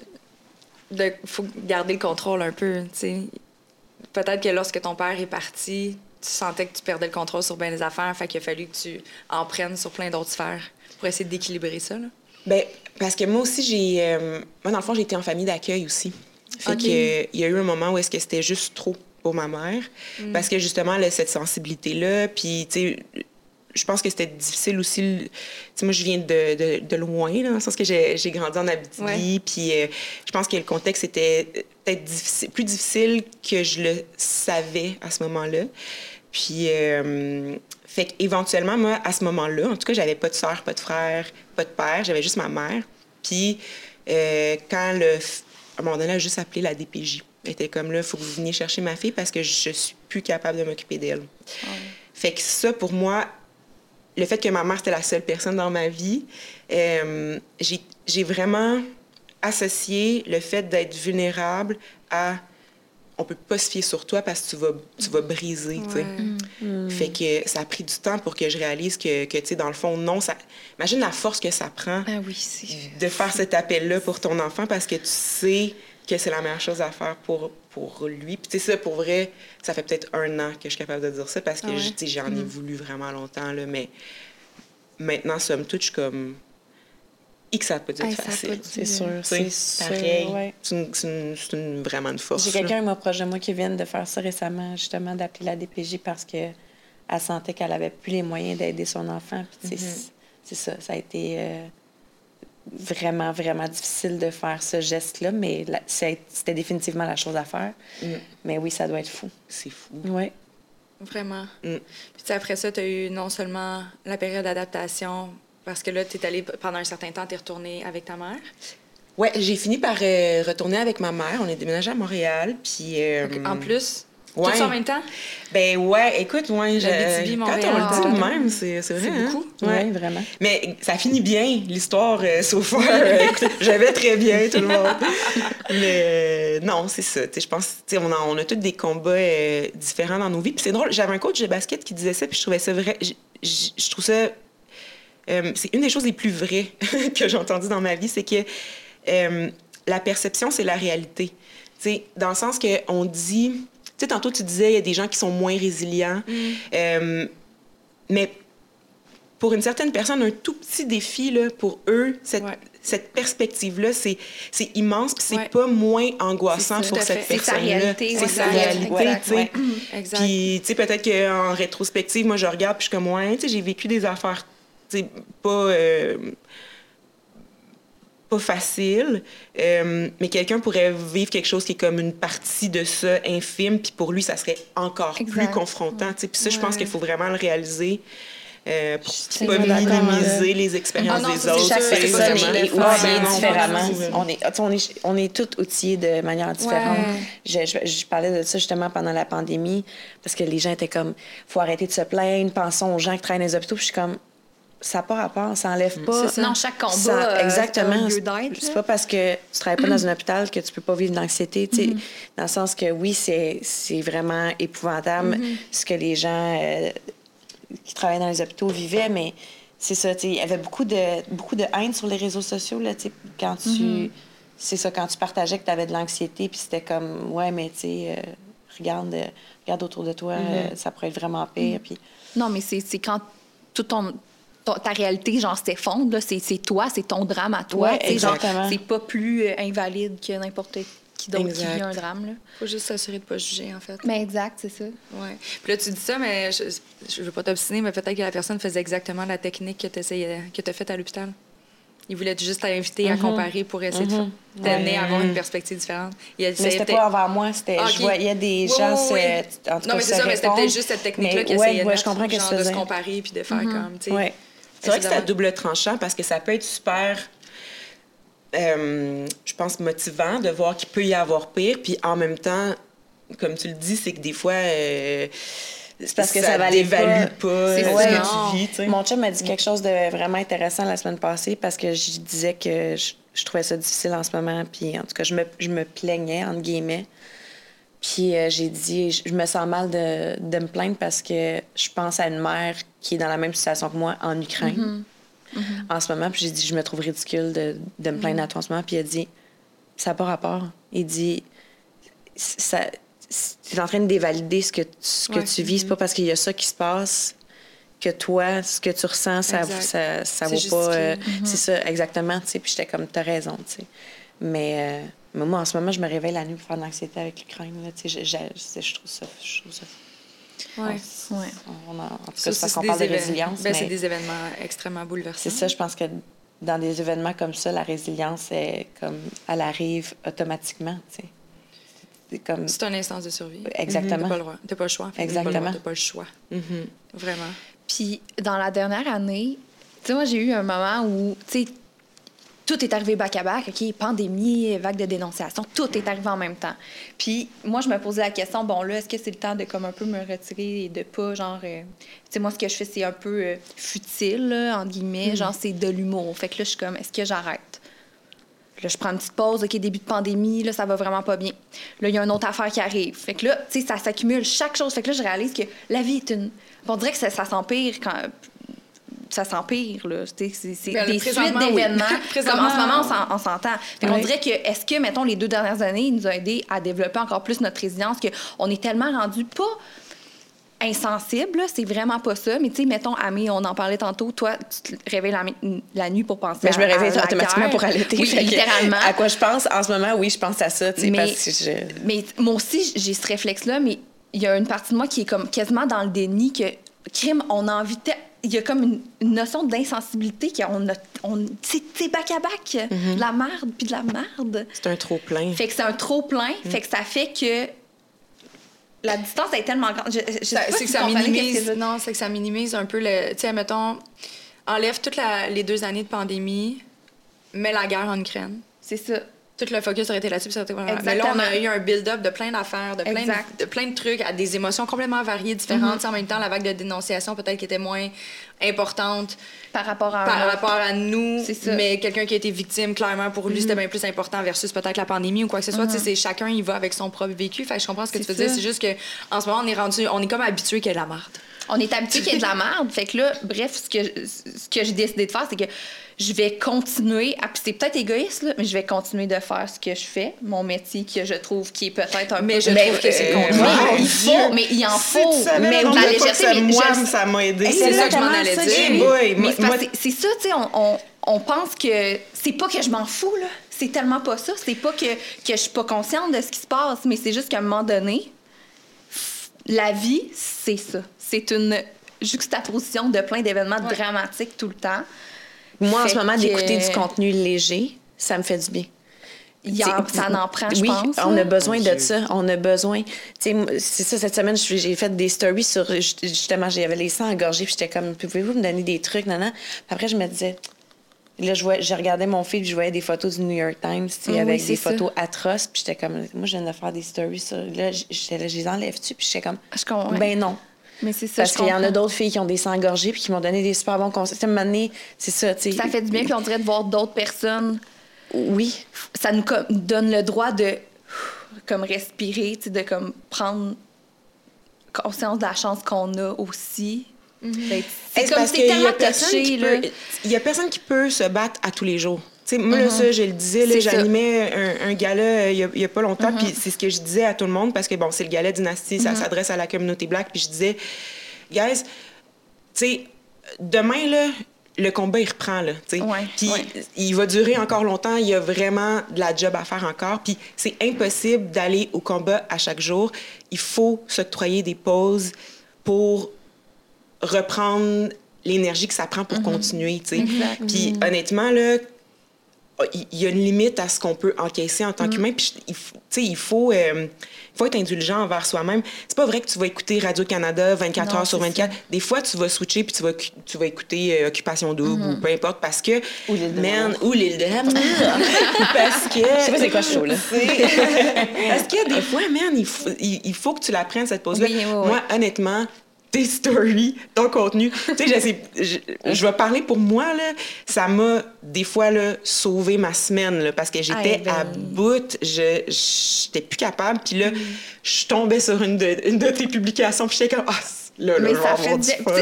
de faut garder le contrôle un peu, tu sais. Peut-être que lorsque ton père est parti, tu sentais que tu perdais le contrôle sur bien des affaires, fait qu'il a fallu que tu en prennes sur plein d'autres sphères pour essayer d'équilibrer ça, là. Ben, parce que moi aussi, j'ai. euh, moi, dans le fond, j'ai été en famille d'accueil aussi. Fait Ok. que, euh, il y a eu un moment où est-ce que c'était juste trop pour ma mère. Parce que justement, elle a cette sensibilité-là. Puis, tu sais, je pense que c'était difficile aussi. Tu sais, moi, je viens de, de, de loin, là, dans le sens que j'ai grandi en Abitibi. Puis, euh, je pense que le contexte était peut-être difficile, plus difficile que je le savais à ce moment-là. Puis, euh, fait qu'éventuellement, moi, à ce moment-là, en tout cas, j'avais pas de soeur, pas de frère, pas de père, j'avais juste ma mère. Puis, euh, quand le. À un moment donné, elle a juste appelé la DPJ. Elle était comme là, il faut que vous veniez chercher ma fille parce que je suis plus capable de m'occuper d'elle. Fait que ça, pour moi, le fait que ma mère, c'était la seule personne dans ma vie, euh, j'ai vraiment associé le fait d'être vulnérable à on peut pas se fier sur toi parce que tu vas, tu vas briser, tu sais. Mm. Fait que ça a pris du temps pour que je réalise que, que tu sais, dans le fond, non, ça... Imagine la force que ça prend Ah oui, de faire cet appel-là pour ton enfant parce que tu sais que c'est la meilleure chose à faire pour, pour lui. Puis tu sais, ça, pour vrai, ça fait peut-être un an que je suis capable de dire ça parce que, Ah ouais? je- tu sais, j'en ai voulu vraiment longtemps, là, mais maintenant, somme toute, je suis comme... Et que ça dû être Hey, facile. C'est sûr, sais, c'est sûr. pareil. ouais. C'est une, vraiment une force. J'ai quelqu'un moi, proche de moi qui vient de faire ça récemment, justement, d'appeler la DPJ parce que elle sentait qu'elle avait plus les moyens d'aider son enfant. Puis, Mm-hmm. c'est- ça, ça a été euh, vraiment, vraiment difficile de faire ce geste-là, mais c'était définitivement la chose à faire. Mm. Mais oui, ça doit être fou. C'est fou. Oui. Vraiment. Mm. Puis tu sais, après ça, tu as eu non seulement la période d'adaptation, parce que là, tu es allé pendant un certain temps, tu es retourné avec ta mère? Ouais, j'ai fini par euh, retourner avec ma mère. On est déménagé à Montréal, puis... euh, En plus, ouais. tout en même temps? Ben ouais, écoute, ouais, je- quand on le dit de ah. même, c'est c'est vrai. C'est hein? beaucoup. Oui, Ouais. vraiment. Mais ça finit bien, l'histoire, euh, so far. Écoute, J'avais très bien, tout le monde. Mais euh, non, c'est ça. Je pense on a, on a tous des combats euh, différents dans nos vies. Puis c'est drôle, j'avais un coach de basket qui disait ça, puis je trouvais ça vrai. Je trouve ça. Euh, c'est une des choses les plus vraies que j'ai entendues dans ma vie, c'est que euh, la perception, c'est la réalité. Tu sais, dans le sens qu'on dit. Tu sais, tantôt, tu disais, il y a des gens qui sont moins résilients. Euh, mais pour une certaine personne, un tout petit défi, là, pour eux, cette, Ouais. cette perspective-là, c'est, c'est immense, puis c'est Ouais. pas moins angoissant pour cette fait. C'est sa personne-là. réalité, C'est ouais, sa réalité, tu sais. Puis, tu sais, peut-être qu'en rétrospective, moi, je regarde, puis je suis comme, ouais, tu sais, j'ai vécu des affaires, pas... euh, pas facile, euh, mais quelqu'un pourrait vivre quelque chose qui est comme une partie de ça infime, puis pour lui, ça serait encore plus confrontant. tu sais. Puis ça, je pense Ouais. qu'il faut vraiment le réaliser euh, pour pas minimiser les expériences Ah non, des autres. Chaque personne ça, est outillée différemment. On est, on est, on est tous outillés de manière différente. Ouais. Je, je- je parlais de ça justement pendant la pandémie, parce que les gens étaient comme, faut arrêter de se plaindre, pensons aux gens qui travaillent dans les hôpitaux. Puis je suis comme, ça n'a pas rapport, ça enlève pas. C'est ça. Non, chaque combat, Ça- euh, exactement. c'est pas parce que tu travailles pas dans un hôpital que tu peux pas vivre d'anxiété. sais. Dans le sens que oui, c'est vraiment épouvantable ce que les gens euh, qui travaillent dans les hôpitaux vivaient, mais c'est ça. Il y avait beaucoup de, beaucoup de haine sur les réseaux sociaux. Là, quand tu. C'est ça, quand tu partageais que tu avais de l'anxiété, puis c'était comme, ouais, mais tu sais, euh, regarde, euh, regarde autour de toi, euh, ça pourrait être vraiment pire. Non, mais c'est c'est quand tout ton, ton- ta réalité, genre, s'effondre, là, c'est toi, c'est ton drame à toi. Ouais. C'est pas plus euh, invalide que n'importe qui d'autre qui vit un drame. Là. faut juste s'assurer de pas juger, en fait. Mais exact, c'est ça. Ouais. Puis là, tu dis ça, mais je, je veux pas t'obstiner, mais peut-être que la personne faisait exactement la technique que tu as faite à l'hôpital. Il voulait juste t'inviter à comparer pour essayer de t'amener à avoir une perspective différente. Il Mais c'était pas envers moi, c'était Ah, je ok. voyais des Oui, gens oui, oui. en tout Non, cas, mais c'est ça, mais c'était peut-être juste cette technique-là qui ouais, essayait de, ouais, je mettre, comprends genre, que de se comparer puis de faire comme, tu sais. Ouais. C'est vrai que c'est à double tranchant parce que ça peut être super, euh, je pense, motivant de voir qu'il peut y avoir pire. Puis en même temps, comme tu le dis, c'est que des fois, euh, C'est parce que ça valait dévalue pas. pas, C'est ce vrai, que tu vis. tu sais. Mon chum m'a dit quelque chose de vraiment intéressant la semaine passée parce que je disais que je, je trouvais ça difficile en ce moment. Puis en tout cas, je me, je me plaignais, entre guillemets. Puis euh, j'ai dit, je, me sens mal de, de me plaindre parce que je pense à une mère qui est dans la même situation que moi en Ukraine en ce moment. Puis j'ai dit, je me trouve ridicule de, de me plaindre à toi en ce moment. Puis il a dit, ça n'a pas rapport. Il dit, ça, tu es en train de dévalider ce que, tu- ce que Ouais. tu vis. C'est pas parce qu'il y a ça qui se passe que toi, ce que tu ressens, ça, Exact. ça, ça vaut pas. euh, C'est ça, exactement. tu sais. Puis j'étais comme, t'as raison. tu sais. Mais, euh, mais moi, en ce moment, je me réveille la nuit pour faire de l'anxiété avec l'Ukraine. là, tu sais. Je, je- je- je trouve ça. Je trouve ça Ouais. Ouais. on en, en tout cas, c'est qu'on parle de résilience. ben, mais C'est des événements extrêmement bouleversants. c'est ça, je pense que dans des événements comme ça, la résilience, est comme, elle arrive automatiquement. tu sais. C'est comme. C'est un instance de survie. Exactement. T'as pas le droit. T'as pas le choix. en fait. Exactement. T'as pas le choix. Mhm. Vraiment. Puis dans la dernière année, tu sais, moi, j'ai eu un moment où, tu sais, tout est arrivé back-à-back, OK, pandémie, vague de dénonciation, tout est arrivé en même temps. Puis moi, je me posais la question, bon, là, est-ce que c'est le temps de comme un peu me retirer et de pas, genre, euh, tu sais, moi, ce que je fais, c'est un peu euh, futile, là, entre guillemets, genre, c'est de l'humour. Fait que là, je suis comme, est-ce que j'arrête? Là, je prends une petite pause, OK, début de pandémie, là, ça va vraiment pas bien. Là, il y a une autre affaire qui arrive. Fait que là, tu sais, ça s'accumule chaque chose. Fait que là, je réalise que la vie est une. On dirait que ça, ça s'empire quand. Ça s'empire, là. C'est c'est Ben, des suites oui. d'événements. Comme en ce moment, on s'en- on s'entend? Fait qu'on Oui. dirait que, est-ce que, mettons, les deux dernières années, il nous a aidé à développer encore plus notre résilience, qu'on est tellement rendu pas insensible, là, c'est vraiment pas ça. Mais tu sais, mettons, Amé, on en parlait tantôt, toi, tu te réveilles la, la nuit pour penser Mais à je me réveille à automatiquement guerre. pour allaiter. Oui, littéralement. À quoi je pense en ce moment, oui, je pense à ça, tu sais, Mais- parce que je. Mais moi aussi, j'ai ce réflexe-là, mais il y a une partie de moi qui est comme quasiment dans le déni que crime, on a envie de. Il y a comme une, une notion d'insensibilité qu'on a. On, c'est c'est back-à-back. Mm-hmm. De la merde puis de la merde. C'est un trop plein. Fait que c'est un trop plein. Mm. Fait que ça fait que la distance est tellement grande. Je, je sais Ça- pas C'est si que ça que minimise. Non, c'est que ça minimise un peu le. Tu sais, mettons, enlève toutes les deux années de pandémie, mets la guerre en Ukraine. C'est ça. Tout le focus aurait été là-dessus. Mais là, on a eu un build-up de plein d'affaires, de plein de, de plein de trucs, à des émotions complètement variées, différentes. Tu sais, En même temps, la vague de dénonciation peut-être qui était moins importante Par rapport à. par rapport à nous, mais quelqu'un qui a été victime, clairement, pour lui, c'était bien plus important versus peut-être la pandémie ou quoi que ce soit. Tu sais, c'est chacun, il va avec son propre vécu. Fait que je comprends ce que tu veux dire. C'est juste que en ce moment, on est rendu, on est comme habitué qu'il y ait de la merde. On est habitué qu'il y ait de la merde. Fait que là, bref, ce que, ce que j'ai décidé de faire, c'est que je vais continuer, à, c'est peut-être égoïste, là, mais je vais continuer de faire ce que je fais, mon métier que je trouve qui est peut-être un Mais peu... je trouve que c'est euh, mon il Dieu. faut, mais il en Si faut. savais mais la légèreté, ça, mais moi, je- ça m'a aidé. C'est ça que je m'en allais ça, dire. Hey Jimmy. boy, mais moi- c'est ça, tu sais, on, on, on pense que c'est pas que je m'en fous, là. C'est tellement pas ça. C'est pas que, que je suis pas consciente de ce qui se passe, mais c'est juste qu'à un moment donné, la vie, c'est ça. C'est une juxtaposition de plein d'événements dramatiques tout le temps. Moi, en ce moment, que- d'écouter du contenu léger, ça me fait du bien. Ça en prend, je oui, pense. on a besoin de ça. On a besoin. C'est ça, cette semaine, j'ai fait des stories sur. Justement, j'avais les sangs engorgés, puis j'étais comme, pouvez-vous me donner des trucs, non, non? Puis après, je me disais. Là, je, vois, je regardais mon fil, puis je voyais des photos du New York Times, Oui, avec des ça. photos atroces, puis j'étais comme, moi, je viens de faire des stories sur. Là, j'étais là, je les enlève-tu, puis j'étais comme, Je comprends. ben non. Mais c'est ça, Parce qu'il y en a d'autres filles qui ont des sangs engorgés, puis qui m'ont donné des super bons conseils. À un c'est ça, tu sais. Ça fait du bien, puis on dirait de voir d'autres personnes Oui. ça nous donne le droit de comme respirer, tu sais, de comme prendre conscience de la chance qu'on a aussi. Fait que C'est comme c'est qu'il y a tellement personne touché, qui là. peut- Il y a personne qui peut se battre à tous les jours. Moi, là, ça, je le disais, j'animais un, un gala euh, il y a, il y a pas longtemps, puis c'est ce que je disais à tout le monde, parce que, bon, c'est le gala Dynastie, ça s'adresse à la communauté black, puis je disais, guys, tu sais, demain, là, le combat, il reprend, là, tu sais. Puis ouais. il va durer encore longtemps, il y a vraiment de la job à faire encore, puis c'est impossible d'aller au combat à chaque jour. Il faut s'octroyer des pauses pour reprendre l'énergie que ça prend pour continuer, tu sais. Puis honnêtement, là, il y a une limite à ce qu'on peut encaisser en tant qu'humain. Puis il faut- tu sais, il faut, euh, faut être indulgent envers soi-même. C'est pas vrai que tu vas écouter Radio-Canada 24 Non, heures sur c'est 24. Des fois, tu vas switcher puis tu vas, tu vas écouter euh, Occupation Double ou peu importe parce que... Ou l'île de Man, ou l'île de parce que... Je sais pas c'est quoi ce show, là. Parce que des fois, man, il faut, il, il faut que tu la prennes, cette pause-là. Oui, oui, oui. Moi, honnêtement, tes stories, ton contenu. tu sais, je, je, vais parler pour moi, là, ça m'a des fois là, sauvé ma semaine là, parce que j'étais ben à bout, je j'étais plus capable. Puis là, je tombais sur une de, une de tes publications, puis j'étais comme, ah, Là, mais ça fait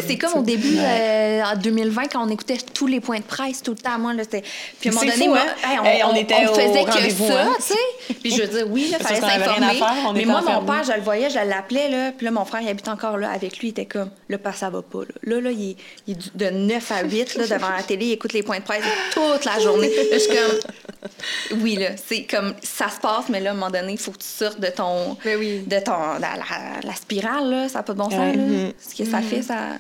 c'est comme au début euh, en 2020 quand on écoutait tous les points de presse tout le temps moi là c'était puis à un moment donné fou, moi, hein? hey, on, Hey, on on- était on au faisait que rendez-vous, ça hein? tu sais. Puis je veux dire oui là Parce fallait s'informer. mais moi mon père je le voyais je l'appelais là. Puis là mon frère il habite encore là avec lui. Il était comme là ça va pas là. Là, là il, est, il de 9 à 8 là devant la télé il écoute les points de presse toute la journée. Là, je suis comme oui là c'est comme ça se passe mais là à un moment donné il faut que tu sortes de ton Ben oui. de ton la, la- la spirale là. Ça n'a pas de bon sens Ouais. Ce que ça fait ça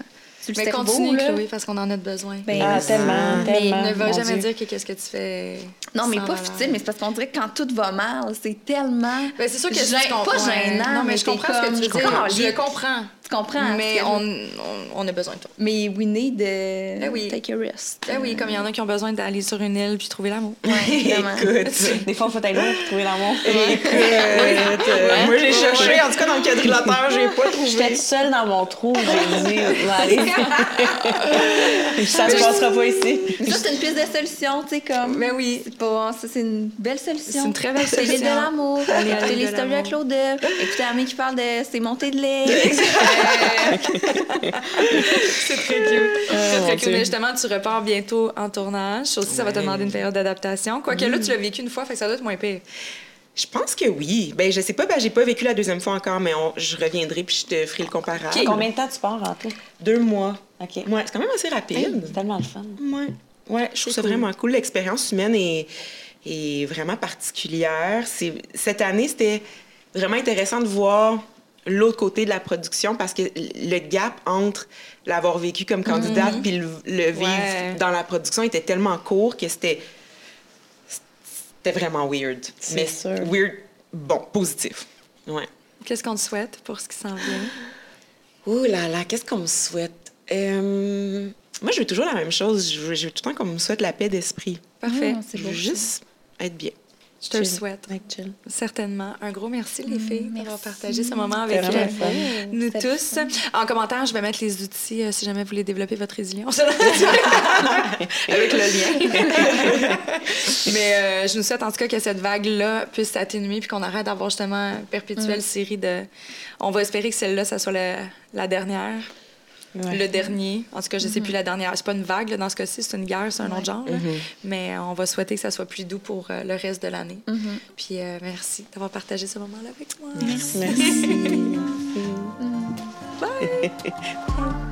le Mais cerveau, continue, là. Chloé, parce qu'on en a besoin. Ben, Ah, tellement, Mais tellement. ne va jamais Dieu. dire que qu'est-ce que tu fais. Non, mais pas futile, mais c'est parce qu'on dirait que quand tout va mal, c'est tellement. Ben, c'est sûr que je comprends. pas gênant, Non, mais mais je comprends ce que tu veux dire. Je le comprends. Tu comprends? Mais on, on, on a besoin de toi. Mais we need de Ben oui. take a rest. Ben oui, comme il y en a qui ont besoin d'aller sur une île puis trouver l'amour. Ouais. Écoute, Des fois, il faut être loin pour trouver l'amour. écoute, euh, moi j'ai cherché, en tout cas dans le quadrilatère, j'ai pas J'étais trouvé. toute seule dans mon trou, j'ai dit, va aller. ça se passera pas ici. Mais ça, c'est une piste de solution, tu sais, comme. Ben oui. C'est pas. Ça, c'est une belle solution. C'est une très belle C'est l'île de solution. l'amour. Aller l'île les de stories à. Claude. Écoutez Amé qui parle de ses montées de lait. C'est très cute. très, mon très cute. Dieu. Mais justement, tu repars bientôt en tournage. Ça aussi, ça va te demander une période d'adaptation. Quoique là, tu l'as vécu une fois, fait que ça doit être moins pire. Je pense que oui. Ben, je sais pas, ben, j'ai pas vécu la deuxième fois encore, mais on- je reviendrai puis je te ferai le comparable. Combien de temps tu pars en tout? Deux mois. OK. Ouais, c'est quand même assez rapide. C'est tellement le fun. Ouais. Ouais, je trouve ça vraiment cool. L'expérience humaine est, est vraiment particulière. C'est, cette année, c'était vraiment intéressant de voir l'autre côté de la production parce que le gap entre l'avoir vécu comme candidate puis le, le vivre Ouais. dans la production était tellement court que c'était c'était vraiment weird. C'est Mais sûr. weird, bon, positif. Ouais. Qu'est-ce qu'on te souhaite pour ce qui s'en vient? Ouh là là, qu'est-ce qu'on me souhaite? Euh, moi, je veux toujours la même chose. Je veux, je veux tout le temps qu'on me souhaite la paix d'esprit. Parfait. Ah, Je veux juste être bien. Je te le souhaite. Certainement. Un gros merci, les filles, d'avoir partagé ce moment avec euh, nous tous. fun. En commentaire, je vais mettre les outils euh, si jamais vous voulez développer votre résilience. avec le lien. Mais euh, je nous souhaite en tout cas que cette vague-là puisse s'atténuer puis qu'on arrête d'avoir justement une perpétuelle série de. On va espérer que celle-là, ça soit la, la dernière. Ouais. Le dernier. En tout cas, je sais plus la dernière. C'est pas une vague là, dans ce cas-ci, c'est une guerre, c'est un autre genre. là. Mais on va souhaiter que ça soit plus doux pour euh, le reste de l'année. Puis euh, merci d'avoir partagé ce moment-là avec moi. Merci. Bye.